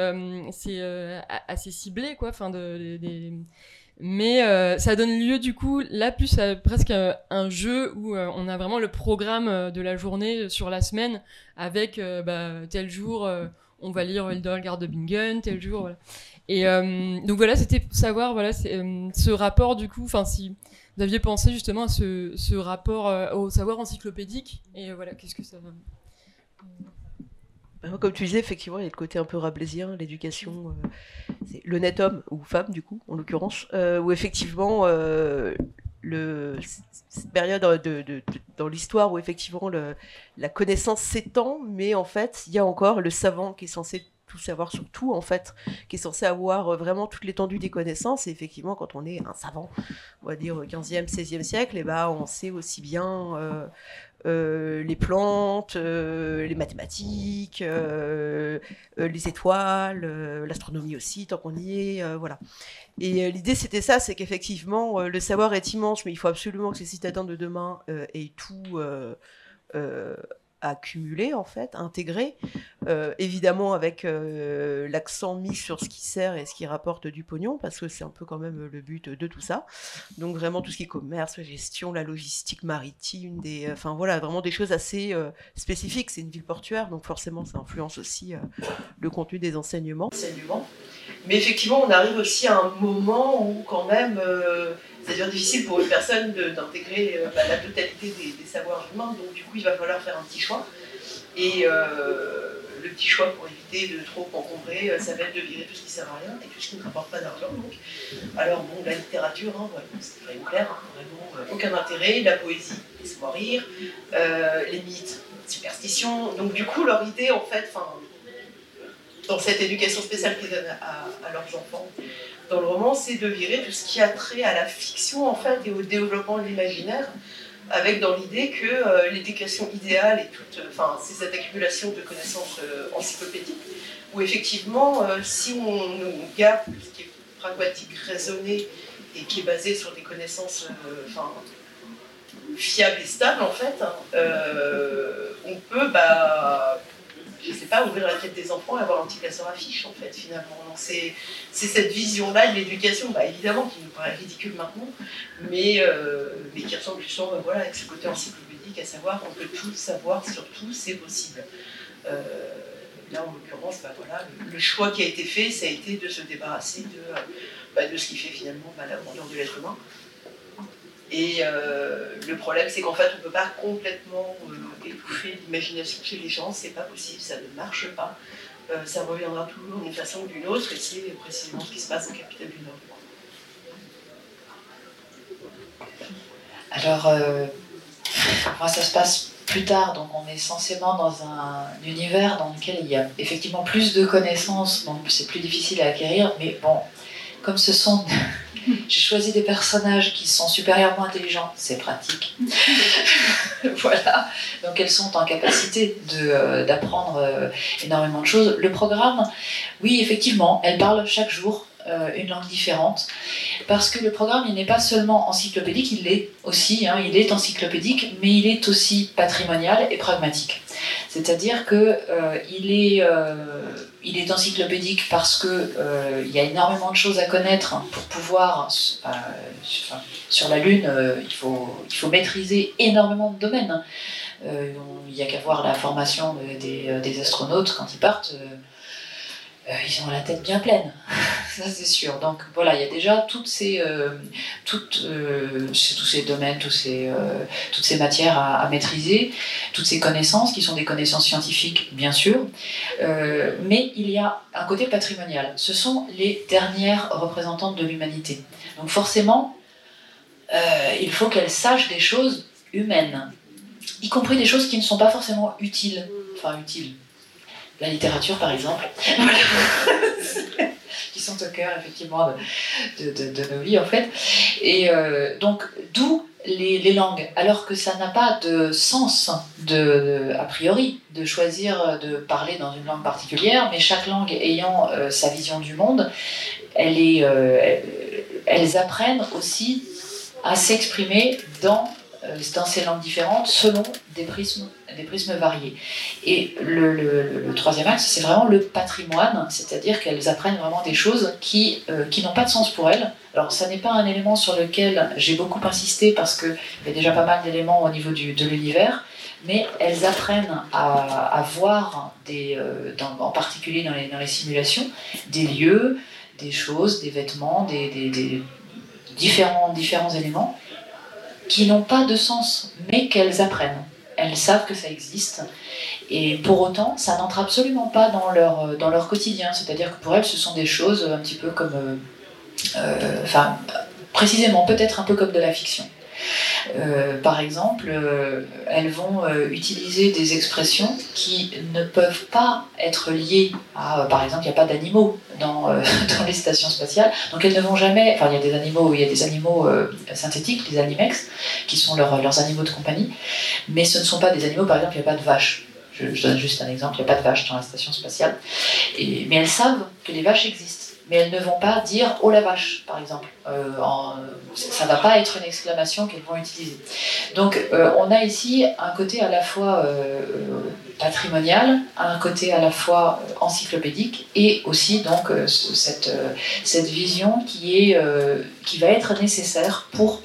assez ciblé, quoi. Enfin, mais euh, ça donne lieu du coup là plus à presque euh, un jeu où euh, on a vraiment le programme de la journée sur la semaine avec bah, tel jour on va lire Hildegard de tel jour voilà. Et donc voilà, c'était pour savoir voilà ce rapport du coup, enfin si vous aviez pensé justement à ce, rapport au savoir encyclopédique et voilà qu'est-ce que ça Ben, Comme tu disais, effectivement, il y a le côté un peu rabelaisien, l'éducation, c'est l'honnête homme ou femme, du coup, en l'occurrence, euh, où effectivement, euh, le, cette période de, dans l'histoire où effectivement le, la connaissance s'étend, mais en fait, il y a encore le savant qui est censé tout savoir sur tout, en fait, qui est censé avoir euh, vraiment toute l'étendue des connaissances. Et effectivement, quand on est un savant, on va dire 15e, 16e siècle, et ben, on sait aussi bien euh, les plantes, euh, les mathématiques, euh, les étoiles, l'astronomie aussi, tant qu'on y est, voilà. Et l'idée c'était ça, c'est qu'effectivement le savoir est immense, mais il faut absolument que ces citadins de demain aient tout euh, euh, accumulé en fait, intégré, Euh, évidemment avec euh, l'accent mis sur ce qui sert et ce qui rapporte du pognon, parce que c'est un peu quand même le but de tout ça. Donc vraiment tout ce qui est commerce, gestion, la logistique maritime, des, enfin voilà, vraiment des choses assez euh, spécifiques. C'est une ville portuaire, donc forcément ça influence aussi euh, le contenu des enseignements. Enseignements. Mais effectivement, on arrive aussi à un moment où quand même, euh, devient difficile pour une personne d'intégrer euh, bah, la totalité des, savoirs humains. Donc du coup, il va falloir faire un petit choix. Et euh, le petit choix pour éviter de trop encombrer, euh, ça va être de virer tout ce qui sert à rien et tout ce qui ne rapporte pas d'argent. Donc, alors bon, la littérature, hein, c'est vraiment clair, hein, vraiment aucun intérêt. La poésie, laisse-moi rire. Les mythes, superstition. Donc du coup, leur idée, en fait, dans cette éducation spéciale qu'ils donnent à, leurs enfants, dans le roman, c'est de virer tout ce qui a trait à la fiction, en fait, et au développement de l'imaginaire, avec dans l'idée que euh, l'éducation idéale et toute, euh, c'est cette accumulation de connaissances euh, encyclopédiques, où effectivement, si on nous garde ce qui est pragmatique, raisonné, et qui est basé sur des connaissances fiables et stables, en fait, hein, on peut, bah, je sais pas, ouvrir la tête des enfants et avoir un petit classeur affiche, en fait, finalement. C'est cette vision-là de l'éducation, bah, évidemment, qui nous paraît ridicule maintenant, mais, euh, qui ressemble justement bah, avec ce côté encyclopédique, à savoir on peut tout savoir sur tout, c'est possible. Euh, là, en l'occurrence, bah, le, choix qui a été fait, ça a été de se débarrasser de, euh, bah, ce qui fait finalement la grandeur de l'être humain. Et le problème, c'est qu'en fait, on ne peut pas complètement étouffer l'imagination chez les gens, c'est pas possible, ça ne marche pas. Euh, ça reviendra toujours d'une façon ou d'une autre, et c'est précisément ce qui se passe au Capitale du Nord. Alors, euh, moi, ça se passe plus tard, donc on est censément dans un univers dans lequel il y a effectivement plus de connaissances, donc c'est plus difficile à acquérir, mais bon, comme ce sont. J'ai choisi des personnages qui sont supérieurement intelligents, c'est pratique. voilà, donc elles sont en capacité euh, d'apprendre euh, énormément de choses. Le programme, oui, effectivement, elles parlent chaque jour euh, une langue différente parce que le programme il n'est pas seulement encyclopédique, il l'est aussi, hein, il est encyclopédique, mais il est aussi patrimonial et pragmatique. C'est-à-dire que euh, il, est, il est encyclopédique parce que euh, il y a énormément de choses à connaître pour pouvoir euh, sur, la Lune, euh, il, faut, maîtriser énormément de domaines. Il n'y a qu'à voir la formation des, des astronautes quand ils partent. Euh, ils ont la tête bien pleine. ça c'est sûr. Donc voilà, il y a déjà toutes ces, euh, toutes, euh, tous ces domaines, tous ces, euh, toutes ces matières à, à, maîtriser, toutes ces connaissances qui sont des connaissances scientifiques, bien sûr. mais il y a un côté patrimonial. Ce sont les dernières représentantes de l'humanité. Donc forcément, il faut qu'elles sachent des choses humaines, y compris des choses qui ne sont pas forcément utiles. Enfin, utiles. La littérature, par exemple. qui sont au cœur, effectivement, de, de, de, nos vies, en fait. Et euh, donc, d'où les, les, langues, alors que ça n'a pas de sens, de, a priori, de choisir de parler dans une langue particulière, mais chaque langue ayant euh, sa vision du monde, elle est, euh, elles apprennent aussi à s'exprimer dans euh, dans ces langues différentes selon des prismes, variés. Et le, troisième axe, c'est vraiment le patrimoine, c'est-à-dire qu'elles apprennent vraiment des choses qui, euh, qui n'ont pas de sens pour elles. Alors, ça n'est pas un élément sur lequel j'ai beaucoup insisté parce qu'il y a déjà pas mal d'éléments au niveau du, de l'univers, mais elles apprennent à, à voir, des, euh, en particulier dans les, dans les simulations, des lieux, des choses, des vêtements, des, des, des différents, différents éléments qui n'ont pas de sens, mais qu'elles apprennent. Elles savent que ça existe. Et pour autant, ça n'entre absolument pas dans leur, leur quotidien. C'est-à-dire que pour elles, ce sont des choses un petit peu comme... Euh, euh enfin, précisément, peut-être un peu comme de la fiction. Euh, par exemple, euh, elles vont euh, utiliser des expressions qui ne peuvent pas être liées à, par exemple, il n'y a pas d'animaux dans, dans, les stations spatiales, donc elles ne vont jamais, enfin il y a des animaux, il y a des animaux synthétiques, les animex, qui sont leurs animaux de compagnie, mais ce ne sont pas des animaux, par exemple, il n'y a pas de vaches. Je, donne juste un exemple, il n'y a pas de vaches dans la station spatiale, mais elles savent que les vaches existent mais elles ne vont pas dire oh la vache, par exemple. Euh, ça ne va pas être une exclamation qu'elles vont utiliser. Donc euh, on a ici un côté à la fois euh, patrimonial, un côté à la fois encyclopédique et aussi donc cette, vision qui, est, qui va être nécessaire pour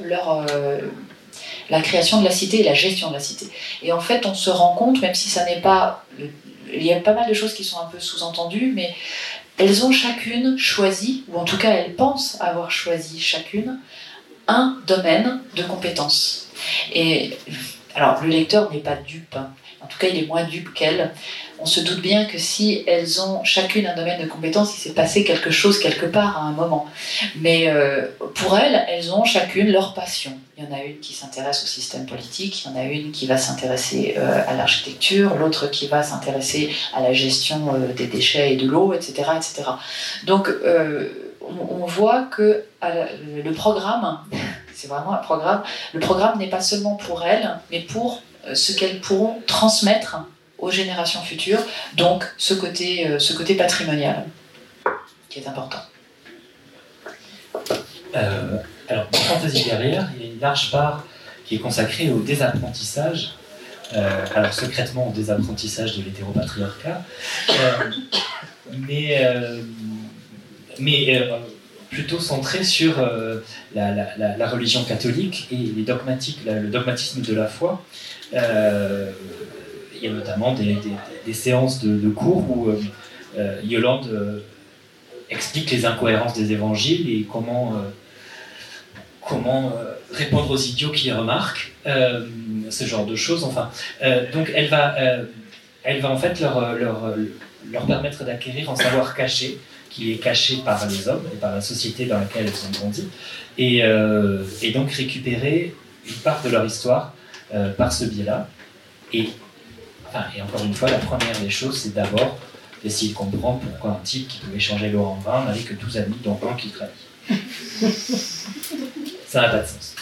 la création de la cité et la gestion de la cité. Et en fait, on se rend compte, même si ça n'est pas... Il y a pas mal de choses qui sont un peu sous-entendues, mais elles ont chacune choisi, ou en tout cas elles pensent avoir choisi chacune, un domaine de compétence. Et alors le lecteur n'est pas dupe, hein. en tout cas il est moins dupe qu'elle. On se doute bien que si elles ont chacune un domaine de compétence, il s'est passé quelque chose quelque part à un moment. Mais euh, pour elles, elles ont chacune leur passion. Il y en a une qui s'intéresse au système politique, il y en a une qui va s'intéresser euh, à l'architecture, l'autre qui va s'intéresser à la gestion euh, des déchets et de l'eau, etc., etc. Donc on, voit que le programme, c'est vraiment un programme, le programme n'est pas seulement pour elles, mais pour ce qu'elles pourront transmettre aux générations futures, donc ce côté, euh, ce côté patrimonial qui est important. Euh, alors, dans Fantasy Guerrière, il y a une large part qui est consacrée au désapprentissage, euh, alors secrètement au désapprentissage de l'hétéropatriarcat, mais, mais plutôt centré sur la, la, la, religion catholique et les dogmatiques, le dogmatisme de la foi il y a notamment des, séances de, cours où euh, euh, Yolande euh, explique les incohérences des évangiles et comment, comment répondre aux idiots qui remarquent, ce genre de choses. Enfin, donc elle va, elle va en fait leur, leur, leur permettre d'acquérir un savoir caché qui est caché par les hommes et par la société dans laquelle elles ont grandi, et, et donc récupérer une part de leur histoire par ce biais-là. Et et encore une fois, la première des choses, c'est d'abord d'essayer de comprendre pourquoi un type qui pouvait changer l'eau en vin n'avait que 12 amis, dont un qui trahit. Ça n'a pas de sens.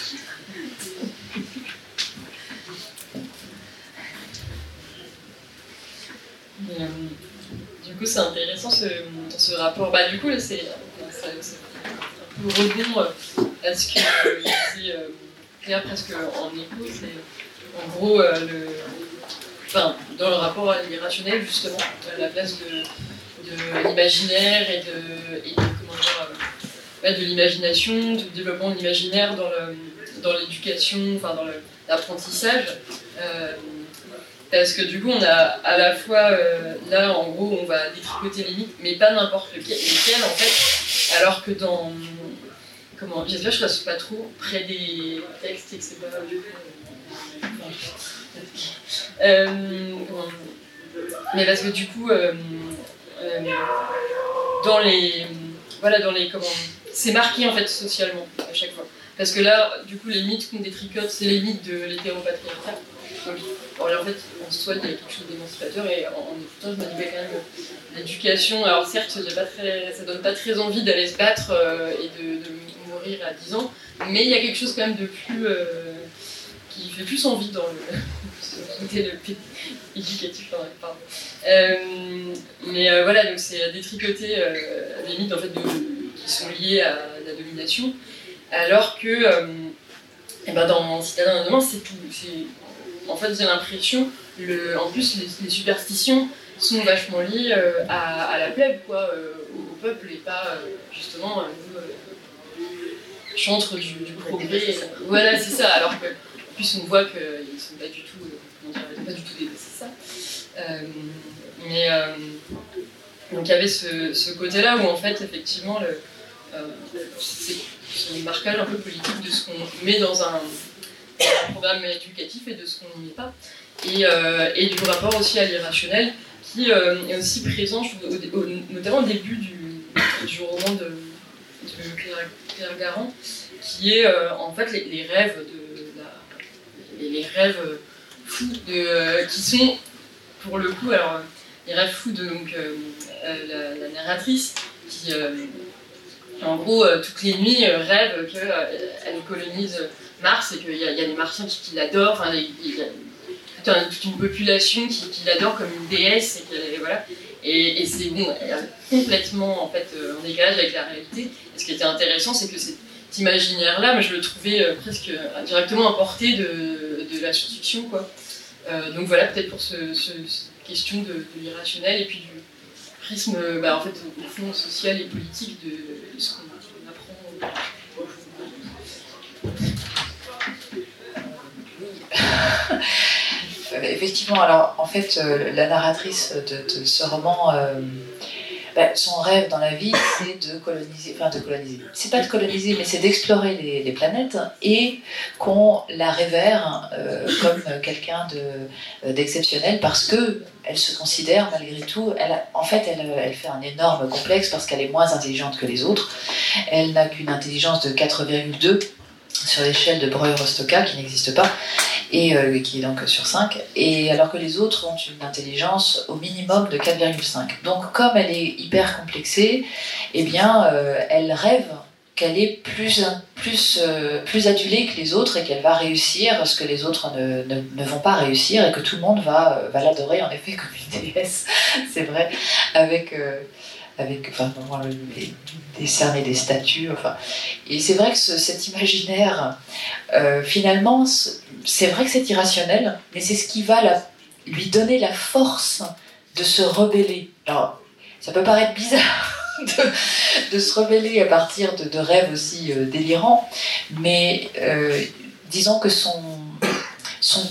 Euh, du coup, c'est intéressant ce, ce, rapport. Bah, du coup, c'est un peu rebond à ce que euh, disait euh, presque en écho. C'est en gros le enfin, dans le rapport à l'irrationnel, justement, la place de, l'imaginaire et de, comment dire, euh, de l'imagination, du développement de l'imaginaire dans, dans l'éducation, enfin dans l'apprentissage. Euh, parce que du coup, on a à la fois, euh, là, en gros, on va détricoter les mythes, mais pas n'importe lesquels, en fait. alors que dans. Comment J'espère que je ne reste pas trop près des textes et que c'est pas. Euh, mais parce que du coup, euh, euh, dans les. Voilà, dans les. Comment C'est marqué en fait socialement à chaque fois. Parce que là, du coup, les mythes qu'on détricote, c'est les mythes de l'hétéropatriarcat. Donc, en fait, en soi, il y a quelque chose d'émancipateur et en, en écoutant, je me dis, quand même, l'éducation, alors certes, pas très, ça donne pas très envie d'aller se battre et de, mourir à 10 ans, mais il y a quelque chose quand même de plus. qui fait plus envie dans le. Côté éducatif, pardon. Euh, mais euh, voilà, donc c'est détricoter euh, les mythes en fait, qui sont liés à la domination, alors que et eh ben dans Citadin de demain, c'est tout. En fait, j'ai l'impression, le, en plus, les, superstitions sont vachement liées à, la plèbe, quoi, au, peuple, et pas justement chantre du, du progrès. Voilà, c'est ça. Alors que, plus, on voit qu'ils ne sont pas du tout pas du tout dépasser ça. Euh, mais euh, donc il y avait ce, côté-là où en fait effectivement le, euh, c'est un marquage un peu politique de ce qu'on met dans un, programme éducatif et de ce qu'on n'y met pas. Et, et, du rapport aussi à l'irrationnel qui est aussi présent, notamment au début du, du roman de, de Claire, Garand, qui est en fait les, rêves de la, les, rêves fous de, euh, qui sont, pour le coup, alors, les rêves fous de donc, euh, euh, la, narratrice, qui, en gros, toutes les nuits, rêve qu'elle colonise Mars et qu'il y, a des Martiens qui, l'adorent. Enfin, toute, une population qui, l'adore comme une déesse. Et, voilà. et, c'est bon, complètement en, fait, en décalage avec la réalité. Et ce qui était intéressant, c'est que imaginaire-là, je le trouvais presque directement importé de, de la science-fiction. Quoi. Euh, donc voilà, peut-être pour ce, cette question de, l'irrationnel et puis du prisme bah, en fait, au fond social et politique de, ce qu'on apprend. Effectivement, alors en fait, euh, la narratrice de, ce roman euh, bah, son rêve dans la vie, c'est de coloniser, enfin de coloniser, c'est pas de coloniser, mais c'est d'explorer les, planètes et qu'on la révère euh, comme quelqu'un de, d'exceptionnel parce que elle se considère malgré tout, elle en fait elle, elle fait un énorme complexe parce qu'elle est moins intelligente que les autres. Elle n'a qu'une intelligence de 4,2 sur l'échelle de Breuer-Rostoka qui n'existe pas et euh, qui est donc sur 5, et alors que les autres ont une intelligence au minimum de 4,5. Donc comme elle est hyper complexée, eh bien euh, elle rêve qu'elle est plus, plus, euh, plus adulée que les autres et qu'elle va réussir ce que les autres ne, ne, ne, vont pas réussir et que tout le monde va, va l'adorer en effet comme une déesse, c'est vrai, avec avec enfin, décerner des statues. Enfin. Et c'est vrai que cet imaginaire, euh, finalement, c'est vrai que c'est irrationnel, mais c'est ce qui va lui donner la force de se rebeller. Alors, ça peut paraître bizarre. De, se rebeller à partir de, rêves aussi euh, délirants, mais euh, disons que son,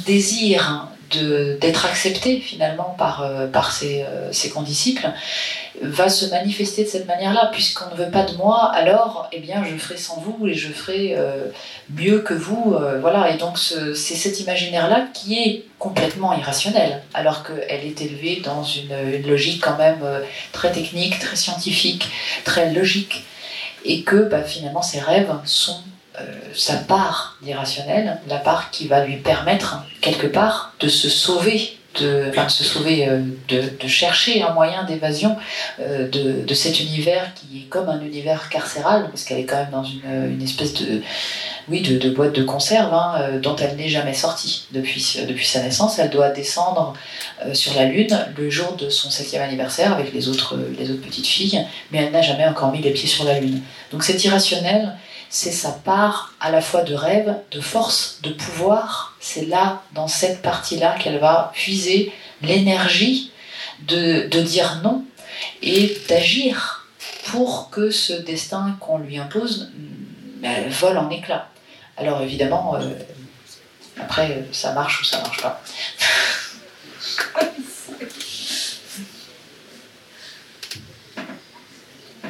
désir d'être accepté finalement par, euh, par ses, euh, ses, condisciples, va se manifester de cette manière-là. Puisqu'on ne veut pas de moi, alors eh bien, je ferai sans vous et je ferai euh, mieux que vous. voilà. Et donc c'est cet imaginaire-là qui est complètement irrationnel, alors qu'elle est élevée dans une, logique quand même très technique, très scientifique, très logique. Et que bah, finalement ses rêves sont sa part d'irrationnel, la part qui va lui permettre, quelque part, de se sauver de, se sauver, euh, de, chercher un moyen d'évasion euh, de, cet univers qui est comme un univers carcéral, parce qu'elle est quand même dans une, espèce de, oui, de boîte de conserve hein, dont elle n'est jamais sortie depuis, depuis sa naissance. Elle doit descendre sur la Lune le jour de son septième anniversaire avec les autres, les autres petites filles, mais elle n'a jamais encore mis les pieds sur la Lune. Donc c'est irrationnel c'est sa part à la fois de rêve, de force, de pouvoir. C'est là, dans cette partie-là, qu'elle va puiser l'énergie de, dire non et d'agir pour que ce destin qu'on lui impose ben, vole en éclats. Alors évidemment, euh, après, ça marche ou ça marche pas.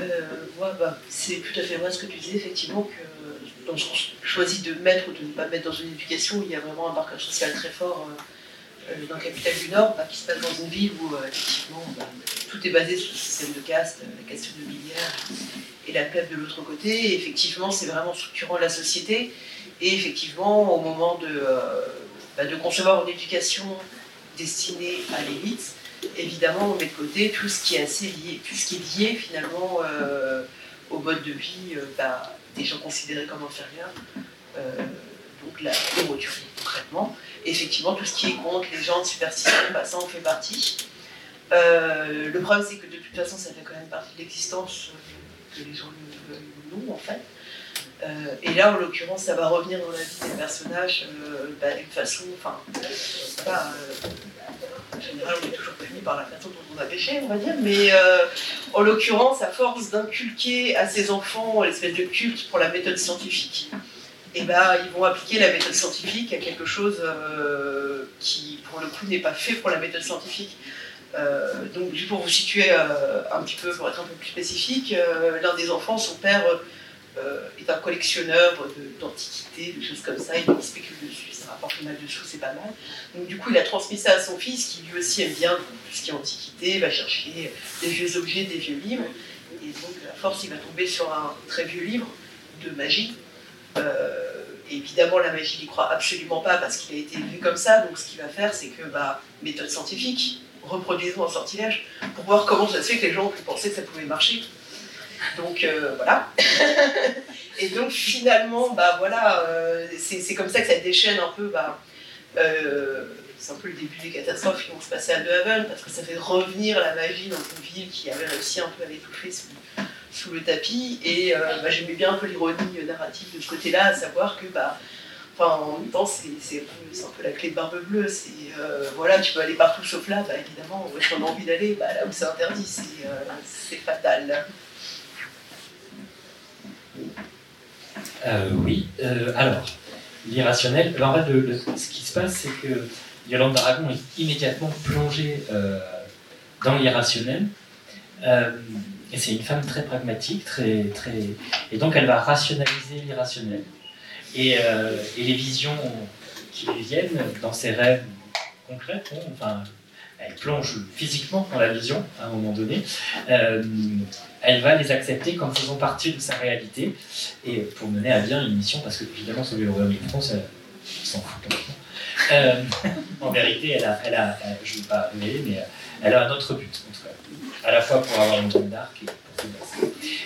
Euh, bah, c'est tout à fait vrai ce que tu disais, effectivement, que dans qu'on choisit de mettre ou de ne pas mettre dans une éducation, il y a vraiment un marqueur social très fort euh, euh, dans la capitale du Nord, bah, qui se passe dans une ville où, euh, effectivement, bah, tout est basé sur le système de caste, la question de millière et la plèbe de l'autre côté. Effectivement, c'est vraiment structurant la société. Et effectivement, au moment de, bah, de concevoir une éducation destinée à l'élite, évidemment, on met de côté tout ce qui est assez lié, tout ce qui est lié finalement au mode de vie bah, des gens considérés comme inférieurs. donc la nourriture, concrètement. effectivement, tout ce qui est contre les gens de superstition, bah, ça en fait partie. le problème, c'est que de toute façon, ça fait quand même partie de l'existence que les gens le veulent ou non, en fait. Euh, et là, en l'occurrence, ça va revenir dans la vie des personnages euh, bah, d'une façon. Enfin. Euh, en général, on est toujours puni par la façon dont on a péché, on va dire, mais en l'occurrence, à force d'inculquer à ses enfants l'espèce de culte pour la méthode scientifique, eh ben, ils vont appliquer la méthode scientifique à quelque chose qui, pour le coup, n'est pas fait pour la méthode scientifique. donc, juste pour vous situer un petit peu, pour être un peu plus spécifique, l'un des enfants, son père euh, est un collectionneur d'antiquités, de, choses comme ça, il spécule dessus, ça rapporte mal de sous, c'est pas mal. Donc du coup, il a transmis ça à son fils, qui lui aussi aime bien tout ce qui est antiquité, va chercher des vieux objets, des vieux livres, et donc à force, il va tomber sur un très vieux livre de magie. Euh, évidemment, la magie, il n'y croit absolument pas parce qu'il a été élevé comme ça, donc ce qu'il va faire, c'est que, bah, méthode scientifique, reproduisons un sortilège pour voir comment ça se fait que les gens ont pu penser que ça pouvait marcher. Donc euh, voilà. et donc finalement, bah voilà, euh, c'est comme ça que ça déchaîne un peu. Bah, euh, c'est un peu le début des catastrophes qui vont se passer à De Haven, parce que ça fait revenir la magie dans une ville qui avait réussi un peu à l'étouffer sous, le tapis. Et bah, j'aimais bien un peu l'ironie narrative de ce côté-là, à savoir que bah, en même temps, c'est un, peu la clé de barbe bleue. C'est voilà, tu peux aller partout sauf là, bah, évidemment, où est-ce qu'on a envie d'aller? Bah, Là où c'est interdit, c'est fatal. Euh, oui, euh, alors, l'irrationnel. en fait, ce qui se passe, c'est que Yolande d'Aragon est immédiatement plongée euh, dans l'irrationnel. et c'est une femme très pragmatique, très, très... et donc elle va rationaliser l'irrationnel. Et, les visions qui lui viennent dans ses rêves concrets, enfin, elle plonge physiquement dans la vision à un moment donné, euh, elle va les accepter comme faisant partie de sa réalité et pour mener à bien une mission, parce que évidemment, sauver le royaume de France, elle, s'en fout complètement. Euh, en vérité, elle a, je ne veux pas révéler, mais elle a un autre but, en tout à la fois pour avoir une Jeanne d'Arc et pour se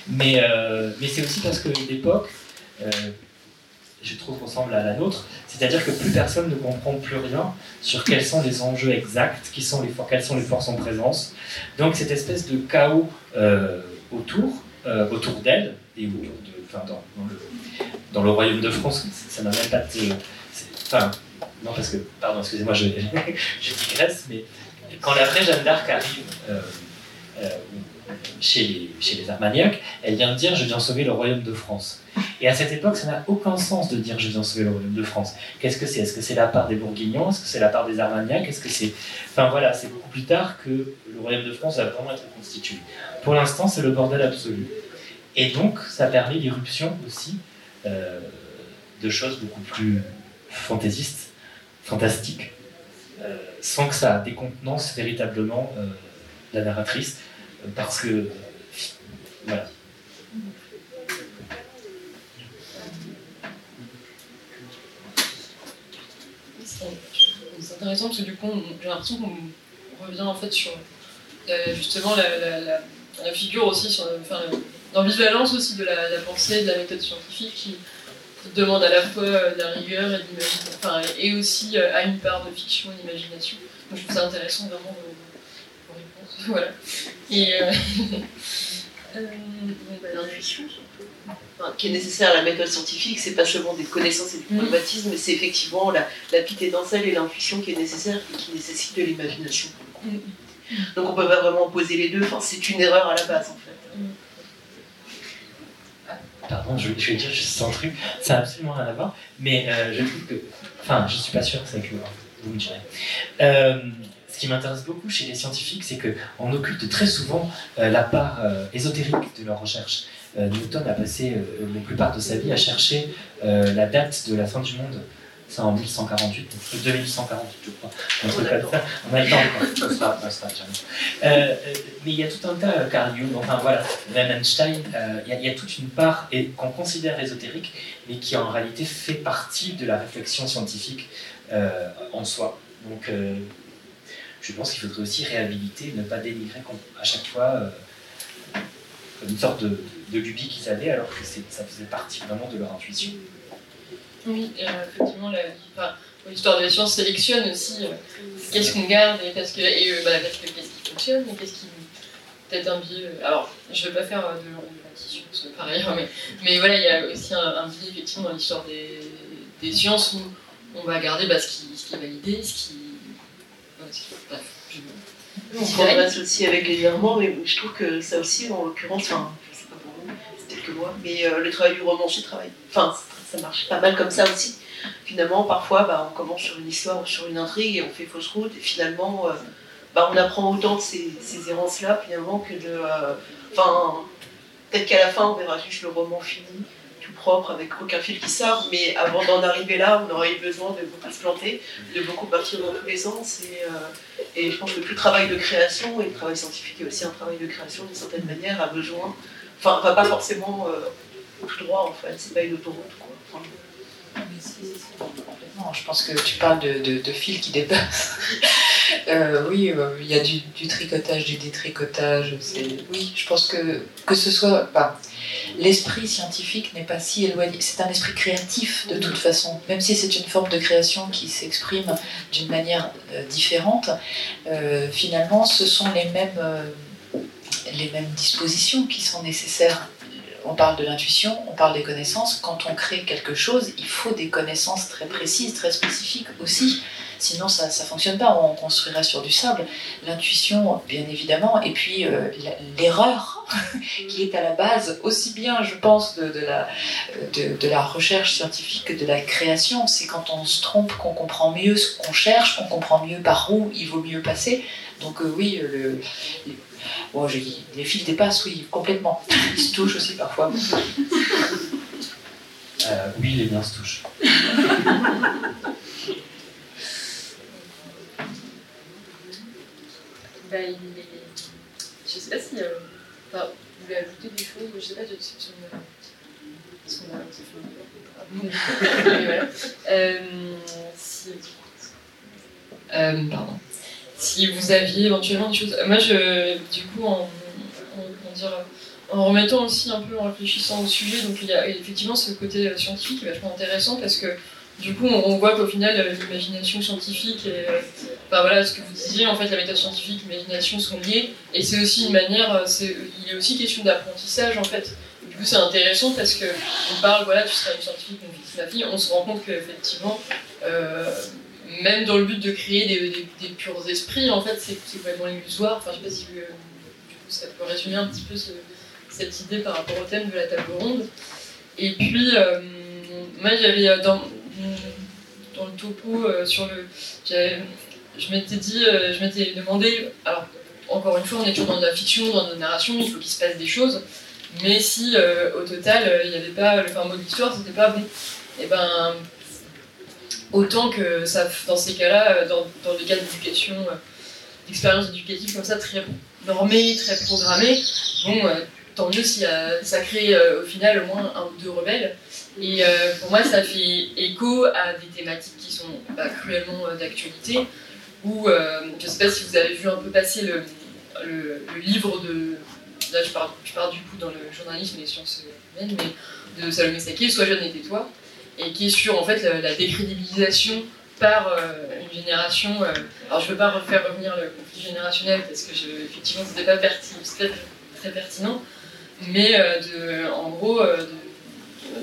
Mais, euh, mais c'est aussi parce que l'époque, je trouve, ressemble à la nôtre. C'est-à-dire que plus personne ne comprend plus rien sur quels sont les enjeux exacts, qui sont les, quelles sont les forces en présence. Donc cette espèce de chaos euh, autour, euh, autour d'elle, et autour dans, le, royaume de France, ça n'a même pas de... Enfin, non, parce que, pardon, excusez-moi, je, je, digresse, mais quand la vraie Jeanne d'Arc arrive... Euh, chez les, Armagnacs, elle vient de dire Je viens sauver le royaume de France. Et à cette époque, ça n'a aucun sens de dire Je viens sauver le royaume de France. Qu'est-ce que c'est? Est-ce que c'est la part des Bourguignons? Est-ce que c'est la part des Armagnacs? Est-ce que c'est. Enfin voilà, c'est beaucoup plus tard que le royaume de France va vraiment être constitué. Pour l'instant, c'est le bordel absolu. Et donc, ça permet l'irruption aussi euh, de choses beaucoup plus fantaisistes, fantastiques, euh, sans que ça décontenance véritablement euh, la narratrice parce que. Voilà. C'est intéressant parce que du coup, j'ai l'impression qu'on revient en fait sur euh, justement la, figure aussi, sur, enfin, l'ambivalence aussi de la, pensée, de la méthode scientifique qui, demande à la fois euh, de la rigueur et, enfin, et aussi euh, à une part de fiction et d'imagination. Donc je trouve ça intéressant vraiment voilà. Et euh, euh, bah, l'intuition qui est nécessaire à la méthode scientifique, c'est pas seulement des connaissances et du mm. pragmatisme, mais c'est effectivement la, la d'étincelle et l'intuition qui est nécessaire et qui nécessite de l'imagination. Mm. Donc on peut pas vraiment opposer les deux, enfin, c'est une erreur à la base en fait. Mm. Pardon, je, je, vais dire juste un truc, ça n'a absolument rien à voir, mais euh, je trouve que. Enfin, je suis pas sûr que c'est que vous me direz. Euh, qui m'intéresse beaucoup chez les scientifiques, c'est qu'on occulte très souvent euh, la part euh, ésotérique de leur recherche. Newton a passé la plupart de sa vie à chercher la date de la fin du monde c'est en 1148, 2148, je crois. Un truc comme ça. On a le temps, sera, euh, euh, mais il y a tout un tas, euh, Carl Jung, enfin voilà, Einstein, il, y a, toute une part qu'on considère ésotérique, mais qui en réalité fait partie de la réflexion scientifique en soi. Donc, je pense qu'il faudrait aussi réhabiliter, ne pas dénigrer à chaque fois une sorte de, de lubie qu'ils avaient, alors que ça faisait partie vraiment de leur intuition. Oui, euh, effectivement, l'histoire de la science sélectionne aussi euh, qu'est-ce qu'on garde et euh, bah, qu'est-ce qui fonctionne et qu'est-ce qui peut-être un biais. Alors, je ne vais pas faire de l'anticipation par ailleurs, mais, mais voilà, il y a aussi un, biais effectivement dans l'histoire des, des, sciences où on va garder bah, ce, qui, ce, qui, est validé, ce qui. Bref, je, on progresse aussi avec les virements, mais je trouve que ça aussi, en l'occurrence, enfin, je sais pas pour vous, c'est peut-être que moi, mais le travail du romancier travaille. Enfin, ça marche pas mal comme ça aussi. Finalement, parfois, bah, on commence sur une histoire ou sur une intrigue et on fait fausse route, et finalement, euh, bah, on apprend autant de ces, errances-là, finalement, que de. Euh, enfin, peut-être qu'à la fin, on verra juste le roman fini, propre, avec aucun fil qui sort, mais avant d'en arriver là, on aurait eu besoin de beaucoup se planter, de beaucoup partir dans tous les sens, et, euh, et je pense que tout travail de création, et le travail scientifique est aussi un travail de création d'une certaine manière, a besoin. Enfin, va pas forcément tout droit, en fait, c'est pas une autoroute, quoi. Je pense que tu parles de, de, fils qui dépassent. Euh, oui, euh, il y a du, tricotage, du détricotage. Oui, je pense que que ce soit. L'esprit scientifique n'est pas si éloigné. C'est un esprit créatif de toute façon. Même si c'est une forme de création qui s'exprime d'une manière euh, différente, finalement, ce sont les mêmes, les mêmes dispositions qui sont nécessaires on parle de l'intuition, on parle des connaissances. Quand on crée quelque chose, il faut des connaissances très précises, très spécifiques aussi. Sinon, ça ne fonctionne pas. On construirait sur du sable. L'intuition, bien évidemment, et puis euh, l'erreur qui est à la base, aussi bien, je pense, de, la, de, la recherche scientifique que de la création. C'est quand on se trompe qu'on comprend mieux ce qu'on cherche, qu'on comprend mieux par où il vaut mieux passer. Donc euh, oui, le, Bon, les fils dépassent, oui, complètement. Ils se touchent aussi parfois. Euh, oui, les miens se touchent. bah, il Je sais pas si. Euh... Enfin, vous voulez ajouter des choses, je sais pas, sur son. son. son... voilà. euh, si. Euh, pardon si vous aviez éventuellement des choses. Moi, je, du coup, en, en, remettant aussi un peu, en réfléchissant au sujet, donc il y a effectivement ce côté scientifique qui est vachement intéressant parce que du coup, on, voit qu'au final, l'imagination scientifique et enfin, voilà, ce que vous disiez, en fait, la méthode scientifique, l'imagination sont liées et c'est aussi une manière, il est aussi question d'apprentissage en fait. Du coup, c'est intéressant parce que on parle, voilà, tu seras une scientifique, fils, ma fille, on se rend compte qu'effectivement, euh, même dans le but de créer des, purs esprits, en fait, c'est complètement illusoire. Enfin, je sais pas si euh, ça peut résumer un petit peu cette idée par rapport au thème de la table ronde. Et puis, euh, moi, j'avais euh, dans, dans le topo sur le. Je m'étais dit, je m'étais demandé, alors encore une fois, on est toujours dans la fiction, dans la narration, il faut qu'il se passe des choses, mais si au total, il n'y avait pas le de l'histoire, c'était pas bon. Et ben, Autant que ça, dans ces cas-là, euh, dans, dans les cas d'éducation, euh, d'expérience éducative comme ça, très normée, très programmée, bon, euh, tant mieux si ça crée au final au moins un ou deux rebelles. Et pour moi, ça fait écho à des thématiques qui sont bah, cruellement d'actualité, où je ne sais pas si vous avez vu un peu passer le, livre de. Là, je pars, du coup dans le journalisme et les sciences humaines, mais de Salomé Saké, Sois jeune et tais-toi et qui est sur en fait la, décrédibilisation par euh, une génération. Euh, alors je ne veux pas refaire revenir le conflit générationnel parce que effectivement c'était pas très, pertinent, mais euh, de, en gros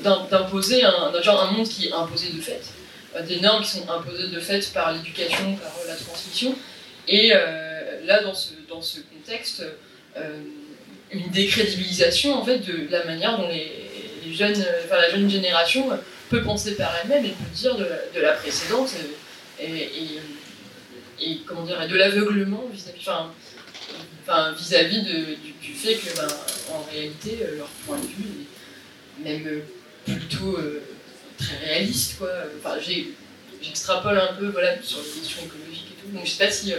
d'imposer un, un monde qui est imposé de fait, des normes qui sont imposées de fait par l'éducation, par la transmission, et là dans ce, dans ce contexte une décrédibilisation en fait de la manière dont les, jeunes, enfin la jeune génération peut penser par elle-même et peut dire de la, précédente et, comment dire, de l'aveuglement vis-à-vis enfin, vis-à-vis du, fait que ben, en réalité, leur point de vue même plutôt très réaliste. Quoi. Enfin, j'extrapole un peu voilà, sur les questions écologiques et tout. Donc je sais pas si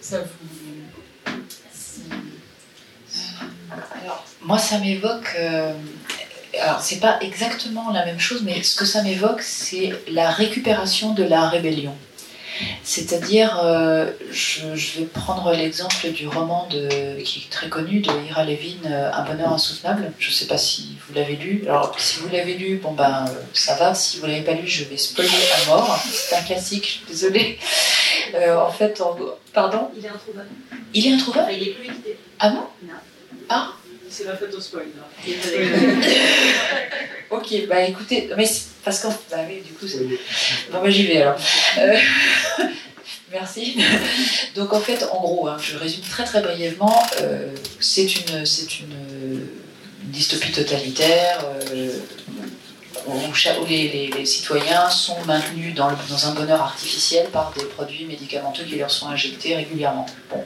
ça vous. Alors, moi, ça m'évoque. Euh, alors, c'est pas exactement la même chose, mais ce que ça m'évoque, c'est la récupération de la rébellion. C'est-à-dire, euh, je, vais prendre l'exemple du roman de, qui est très connu de Ira Levin, euh, Un bonheur insoutenable. Je ne sais pas si vous l'avez lu. Alors, si vous l'avez lu, bon ben, ça va. Si vous l'avez pas lu, je vais spoiler à mort. C'est un classique, je suis désolée. en fait, pardon? Il est introuvable. Il est introuvable? Il est plus édité. Ah bon? Non. Ah c'est ma faute au spoil. ok, bah écoutez, mais parce que bah oui, du coup, c'est. Bon, bah j'y vais alors. Euh, merci. Donc en fait, en gros, hein, je résume très très brièvement. Euh, c'est une, c'est une, dystopie totalitaire. Euh, où, les, les, citoyens sont maintenus dans, le, dans, un bonheur artificiel par des produits médicamenteux qui leur sont injectés régulièrement. Bon.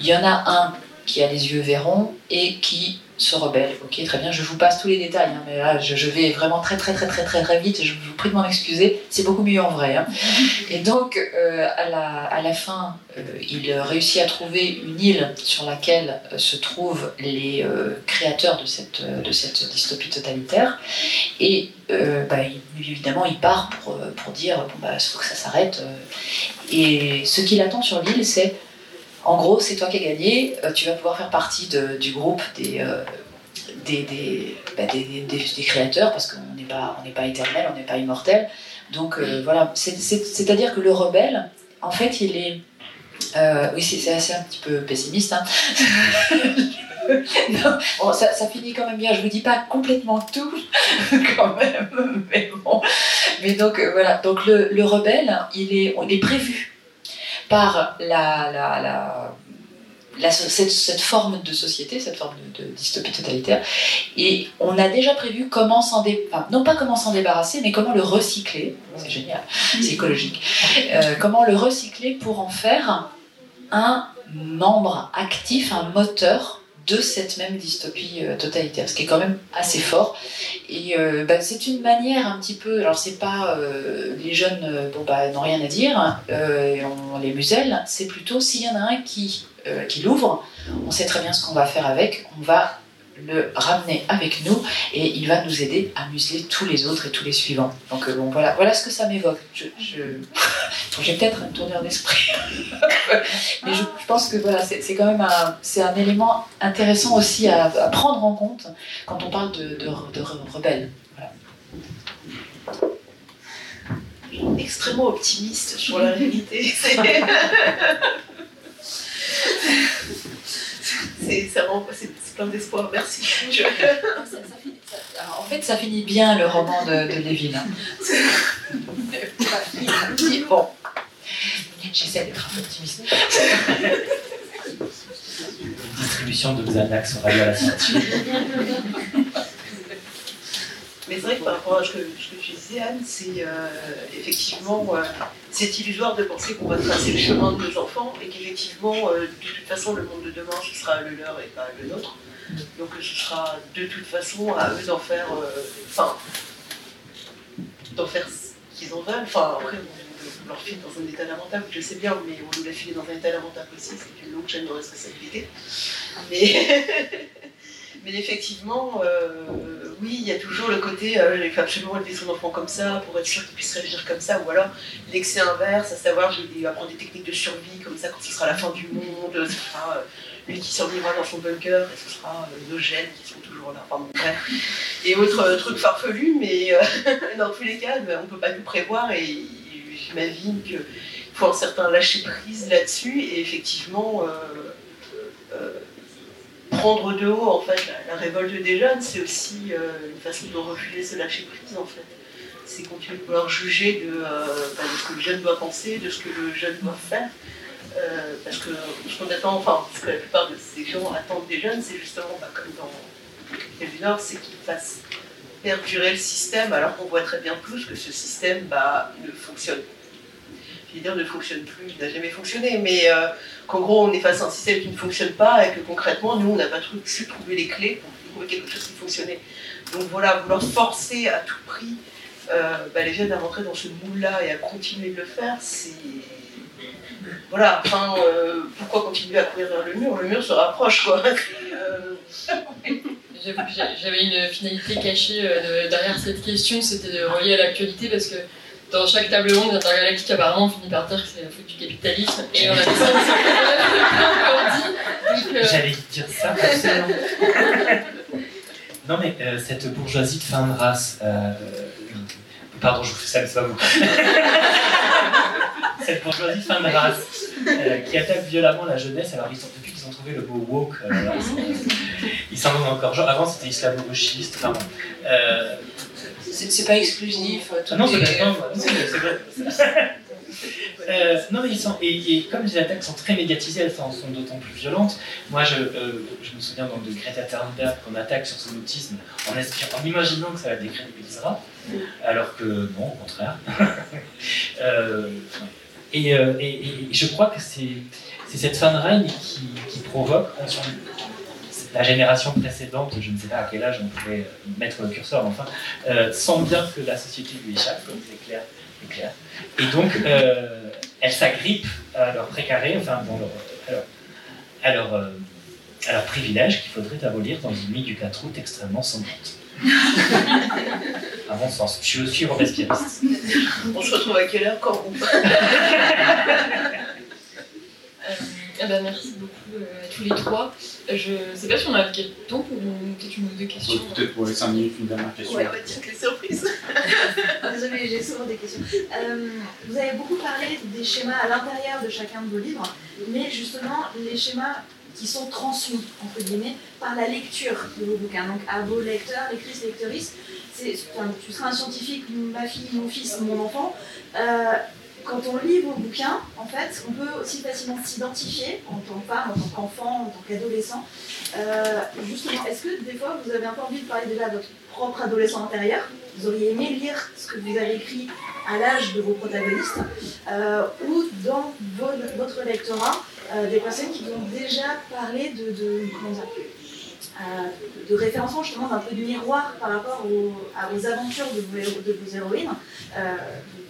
Il y en a un qui a les yeux verrons et qui se rebelle. Ok, très bien, je vous passe tous les détails, hein, mais là je, vais vraiment très très très très très très vite, je vous prie de m'en excuser, c'est beaucoup mieux en vrai. Hein. Et donc euh, à, la, à la fin, euh, il réussit à trouver une île sur laquelle euh, se trouvent les créateurs de cette, de cette dystopie totalitaire, et bah, évidemment il part pour, pour dire, bon bah il faut que ça s'arrête, et ce qu'il attend sur l'île c'est en gros, c'est toi qui as gagné, euh, tu vas pouvoir faire partie du groupe euh, bah, des, des, créateurs, parce qu'on n'est pas, pas éternel, on n'est pas immortel. Donc euh, voilà, c'est-à-dire que le rebelle, en fait, il est... oui, c'est assez un petit peu pessimiste. Hein. ça, finit quand même bien. Je vous dis pas complètement tout, quand même, mais bon. Mais donc voilà. Donc le, rebelle, il est, il est prévu par cette, forme de société, cette forme de, dystopie totalitaire. Et on a déjà prévu comment s'en débarrasser, non pas comment s'en débarrasser, mais comment le recycler. C'est génial, c'est écologique. Euh, comment le recycler pour en faire un membre actif, un moteur de cette même dystopie euh, totalitaire, ce qui est quand même assez fort. Et euh, bah, c'est une manière un petit peu, alors c'est pas euh, les jeunes bon, bah, n'ont rien à dire, on les muselle, c'est plutôt s'il y en a un qui, qui l'ouvre, on sait très bien ce qu'on va faire avec, on va le ramener avec nous et il va nous aider à museler tous les autres et tous les suivants. Donc bon voilà, voilà ce que ça m'évoque. Je, j'ai peut-être une tournure d'esprit, mais je, pense que voilà, c'est quand même un, c'est un élément intéressant aussi à, prendre en compte quand on parle de, de, de rebelles. Extrêmement optimiste sur la réalité. c'est plein d'espoir, merci. en fait, ça finit bien le roman de, de Lévin. Hein. bon, j'essaie d'être un peu optimiste. Distribution de Xanax aura lieu à la sortie. Mais c'est vrai que par rapport à ce que, tu disais, Anne, c'est euh, effectivement, euh, c'est illusoire de penser qu'on va tracer le chemin de nos enfants et qu'effectivement, euh, de toute façon, le monde de demain, ce sera le leur et pas le nôtre. Donc ce sera de toute façon à eux d'en faire, enfin, d'en faire ce qu'ils en veulent. Enfin, après, on leur file dans un état lamentable, je sais bien, mais on nous l'a filé dans un état lamentable aussi, c'est une longue chaîne de responsabilité. Mais. Mais effectivement, euh, oui, il y a toujours le côté euh, il faut absolument élever son enfant comme ça pour être sûr qu'il puisse réagir comme ça, ou alors l'excès inverse, à savoir je vais apprendre des techniques de survie comme ça quand ce sera la fin du monde, ce sera euh, lui qui survivra dans son bunker et ce sera nos gènes qui sont toujours là, enfin mon frère. Et autre truc farfelu, mais dans tous les cas, ben, on ne peut pas tout prévoir et j'imagine qu'il faut un certain lâcher prise là-dessus et effectivement prendre de haut en fait la, révolte des jeunes, c'est aussi euh, une façon de refuser ce lâcher prise en fait. C'est continuer de pouvoir juger de, euh, bah, de, ce que le jeune doit penser, de ce que le jeune doit faire. Euh, parce que ce attend, enfin, que la plupart de ces gens attendent des jeunes, c'est justement bah, comme dans le Nord, c'est qu'ils fassent perdurer le système alors qu'on voit très bien plus que ce système bah, ne fonctionne ne fonctionne plus, il n'a jamais fonctionné, mais euh, qu'en gros on est face à un système qui ne fonctionne pas et que concrètement nous on n'a pas su trouver les clés pour trouver quelque chose qui fonctionnait. Donc voilà, vouloir forcer à tout prix euh, bah, les jeunes à rentrer dans ce moule-là et à continuer de le faire, c'est. Voilà, enfin, euh, pourquoi continuer à courir vers le mur? Le mur se rapproche, quoi. J'avais une finalité cachée derrière cette question, c'était de relier à l'actualité parce que dans chaque table ronde intergalactique, apparemment, on finit par dire que c'est la faute du capitalisme. Et on a des euh, J'allais dire ça, non, mais euh, cette bourgeoisie de fin de race. Euh, pardon, je vous fais ça, c'est pas vous. cette bourgeoisie de fin de race qui attaque violemment la jeunesse. Alors, ils depuis qu'ils ont trouvé le mot woke, ils s'en vont encore. Genre, avant, c'était islamo-gauchiste. Enfin, c'est pas exclusif. Ah non, c'est vrai. Euh, non, mais ils sont, et, comme les attaques sont très médiatisées, elles sont, d'autant plus violentes. Moi, je, euh, je me souviens donc de Greta Thunberg qu'on attaque sur son autisme en, en imaginant que ça la décrédibilisera, alors que non, au contraire. euh, et, et, je crois que c'est cette fin de règne qui, qui provoque, la génération précédente, je ne sais pas à quel âge on pourrait mettre le curseur, enfin, euh, sent bien que la société lui échappe, comme c'est clair, clair. Et donc, euh, elle s'agrippe à leur précaré, enfin, à leur, euh, à leur, privilège qu'il faudrait abolir dans une nuit du 4 août extrêmement sanglante. à mon sens, je suis robespierriste. On se retrouve à quelle heure quand on eh ben, merci beaucoup euh, à tous les trois. Je ne sais pas si on a le temps pour peut-être une ou deux questions. Peut-être pour les 5 minutes, une dernière question. Ouais, ouais, tiens, quelle surprise Désolée, j'ai souvent des questions. Euh, vous avez beaucoup parlé des schémas à l'intérieur de chacun de vos livres, mais justement, les schémas qui sont transmis, entre guillemets, par la lecture de vos bouquins. Donc à vos lecteurs, lectrices, lectrices, enfin, tu seras un scientifique, ma fille, mon fils, mon enfant. Euh, quand on lit vos bouquins, en fait, on peut aussi facilement s'identifier en tant que femme, en tant qu'enfant, en tant qu'adolescent. Euh, justement, est-ce que des fois vous avez un peu envie de parler déjà de votre propre adolescent intérieur? Vous auriez aimé lire ce que vous avez écrit à l'âge de vos protagonistes euh, Ou dans votre lectorat, euh, des personnes qui ont déjà parlé de, de référencement justement d'un peu de miroir par rapport aux, aventures de vos héroïnes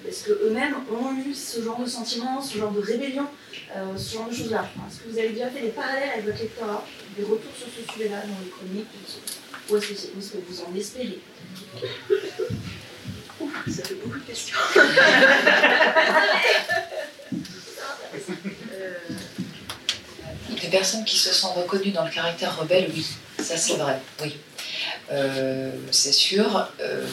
est-ce qu'eux-mêmes ont eu ce genre de sentiments, ce genre de rébellion, euh, ce genre de choses-là Est-ce que vous avez déjà fait des parallèles avec votre lectorat, des retours sur ce sujet-là dans les chroniques Ou est-ce que, vous en espérez Ça fait beaucoup de questions. Des personnes qui se sont reconnues dans le caractère rebelle, oui, ça c'est vrai, oui. Euh, c'est sûr. Euh,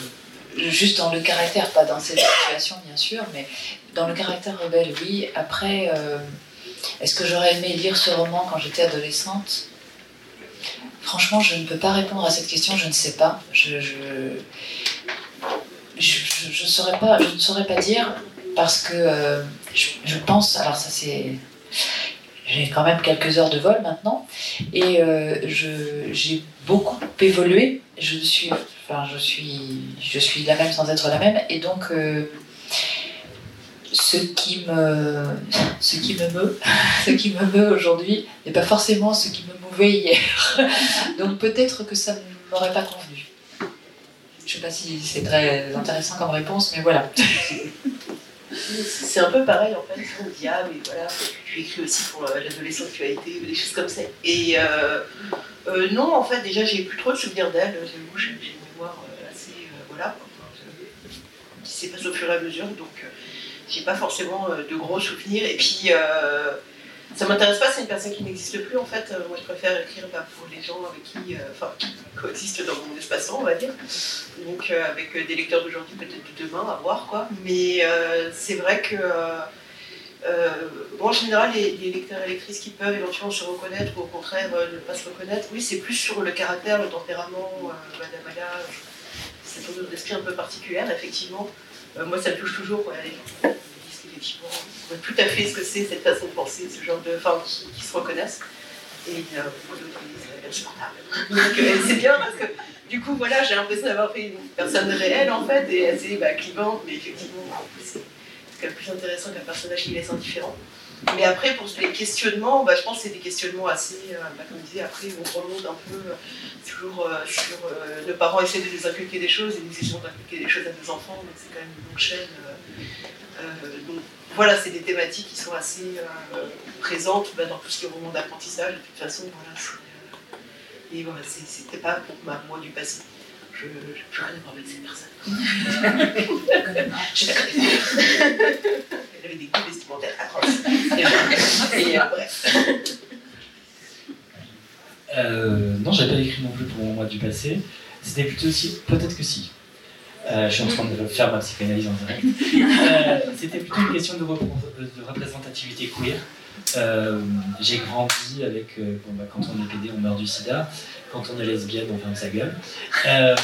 juste dans le caractère, pas dans cette situation bien sûr, mais dans le caractère rebelle, oui. Après, euh, est-ce que j'aurais aimé lire ce roman quand j'étais adolescente? Franchement, je ne peux pas répondre à cette question, je ne sais pas. Je, saurais pas, je ne saurais pas dire parce que euh, je, pense, alors ça c'est j'ai quand même quelques heures de vol maintenant et euh, j'ai beaucoup évolué. Je suis je suis, je suis la même sans être la même. Et donc, euh, ce qui me, ce meut, ce qui me meut aujourd'hui n'est pas forcément ce qui me mouvait hier. donc peut-être que ça ne m'aurait pas convenu. Je ne sais pas si c'est très intéressant comme réponse, mais voilà. C'est un peu pareil en fait. On dit ah voilà, tu écris aussi pour euh, l'adolescence que tu as été, des choses comme ça. Et euh, non, en fait déjà j'ai plus trop de souvenirs d'elle euh, assez. Euh, voilà, passé au fur et à mesure, donc euh, j'ai pas forcément de gros souvenirs. Et puis ça m'intéresse pas, c'est une personne qui n'existe plus en fait. moi je préfère écrire bah, pour les gens avec qui, enfin, qui coexistent dans mon espace-temps, on va dire. Donc avec des lecteurs d'aujourd'hui, peut-être de demain, à voir quoi. Mais c'est vrai que. bon, en général, les, lecteurs et lectrices qui peuvent éventuellement se reconnaître ou au contraire ne pas se reconnaître, oui, c'est plus sur le caractère, le tempérament, Madame Ala, cette odeur d'esprit un peu particulière, effectivement. Euh, moi, ça me touche toujours quand les gens disent qu'effectivement, on voit tout à fait ce que c'est cette façon de penser, ce genre de. Enfin, qui, se reconnaissent. Et euh, pour d'autres, insupportable. Donc, euh, c'est bien parce que du coup, voilà, j'ai l'impression d'avoir fait une personne réelle en fait, et assez bah, clivante, mais effectivement, c'est a le plus intéressant qu'un personnage qui laisse indifférent. Mais après, pour les questionnements, bah, je pense que c'est des questionnements assez, euh, bah, comme je disais, après on remonte un peu toujours euh, sur euh, nos parents essaient de nous inculquer des choses et nous essayons d'inculquer des choses à nos enfants, donc c'est quand même une longue chaîne. donc voilà, c'est des thématiques qui sont assez présentes bah, dans tout ce qui est roman d'apprentissage. De toute façon, voilà, et voilà, c'était pas pour moi du passé. Je n'ai rien à voir avec cette personne. Je la connais. Elle avait des goûts vestimentaires atroces. Et, euh, bref. Euh, non, j'avais pas écrit non plus pour moi du passé. C'était plutôt aussi, peut-être que si. Euh, je suis en train de faire ma psychanalyse en direct. Euh, C'était plutôt une question de, de représentativité queer. Euh, J'ai grandi avec, euh, bon, bah, quand on est pédé, on meurt du sida. Quand on est lesbienne, on ferme sa gueule. Euh,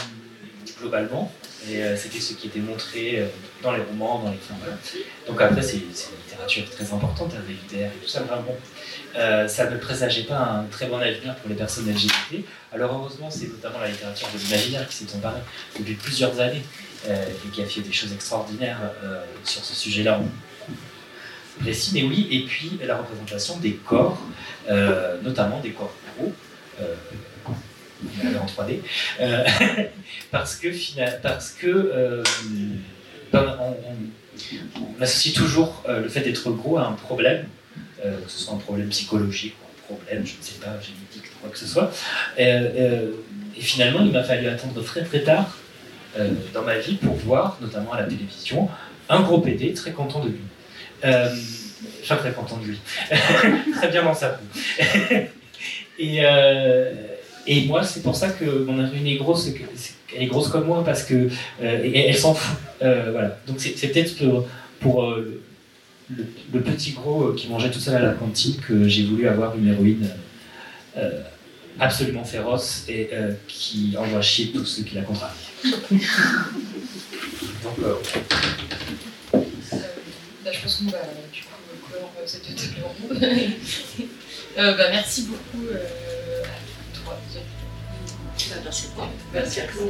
globalement. Et c'était ce qui était montré dans les romans, dans les films. Donc après, c'est une littérature très importante, avec l'IDR et tout ça, vraiment. Ça ne présageait pas un très bon avenir pour les personnes LGBT. Alors heureusement, c'est notamment la littérature de l'imaginaire qui s'est emparée depuis plusieurs années et qui a fait des choses extraordinaires sur ce sujet-là Mais oui, et puis la représentation des corps, euh, notamment des corps gros, euh, en 3D, euh, parce que, parce que on, associe toujours le fait d'être gros à un problème, que ce soit un problème psychologique ou un problème, je ne sais pas, génétique, quoi que ce soit. Euh, et finalement, il m'a fallu attendre très très tard dans ma vie pour voir, notamment à la télévision, un gros PD très content de lui. Euh, enfin, très content de lui. très bien dans sa peau. et, euh, et moi, c'est pour ça que mon héroïne est grosse, qu'elle est grosse comme moi parce que euh, elle s'en fout. Euh, voilà. Donc c'est peut-être pour, pour, le, le petit gros qui mangeait tout seul à la cantine que j'ai voulu avoir une héroïne absolument féroce et euh, qui envoie chier tous ceux qui la contrarient. Donc euh, Bah, je pense va du coup clore euh. Euh, bah, merci beaucoup euh, à tous trois. Merci. Merci à vous.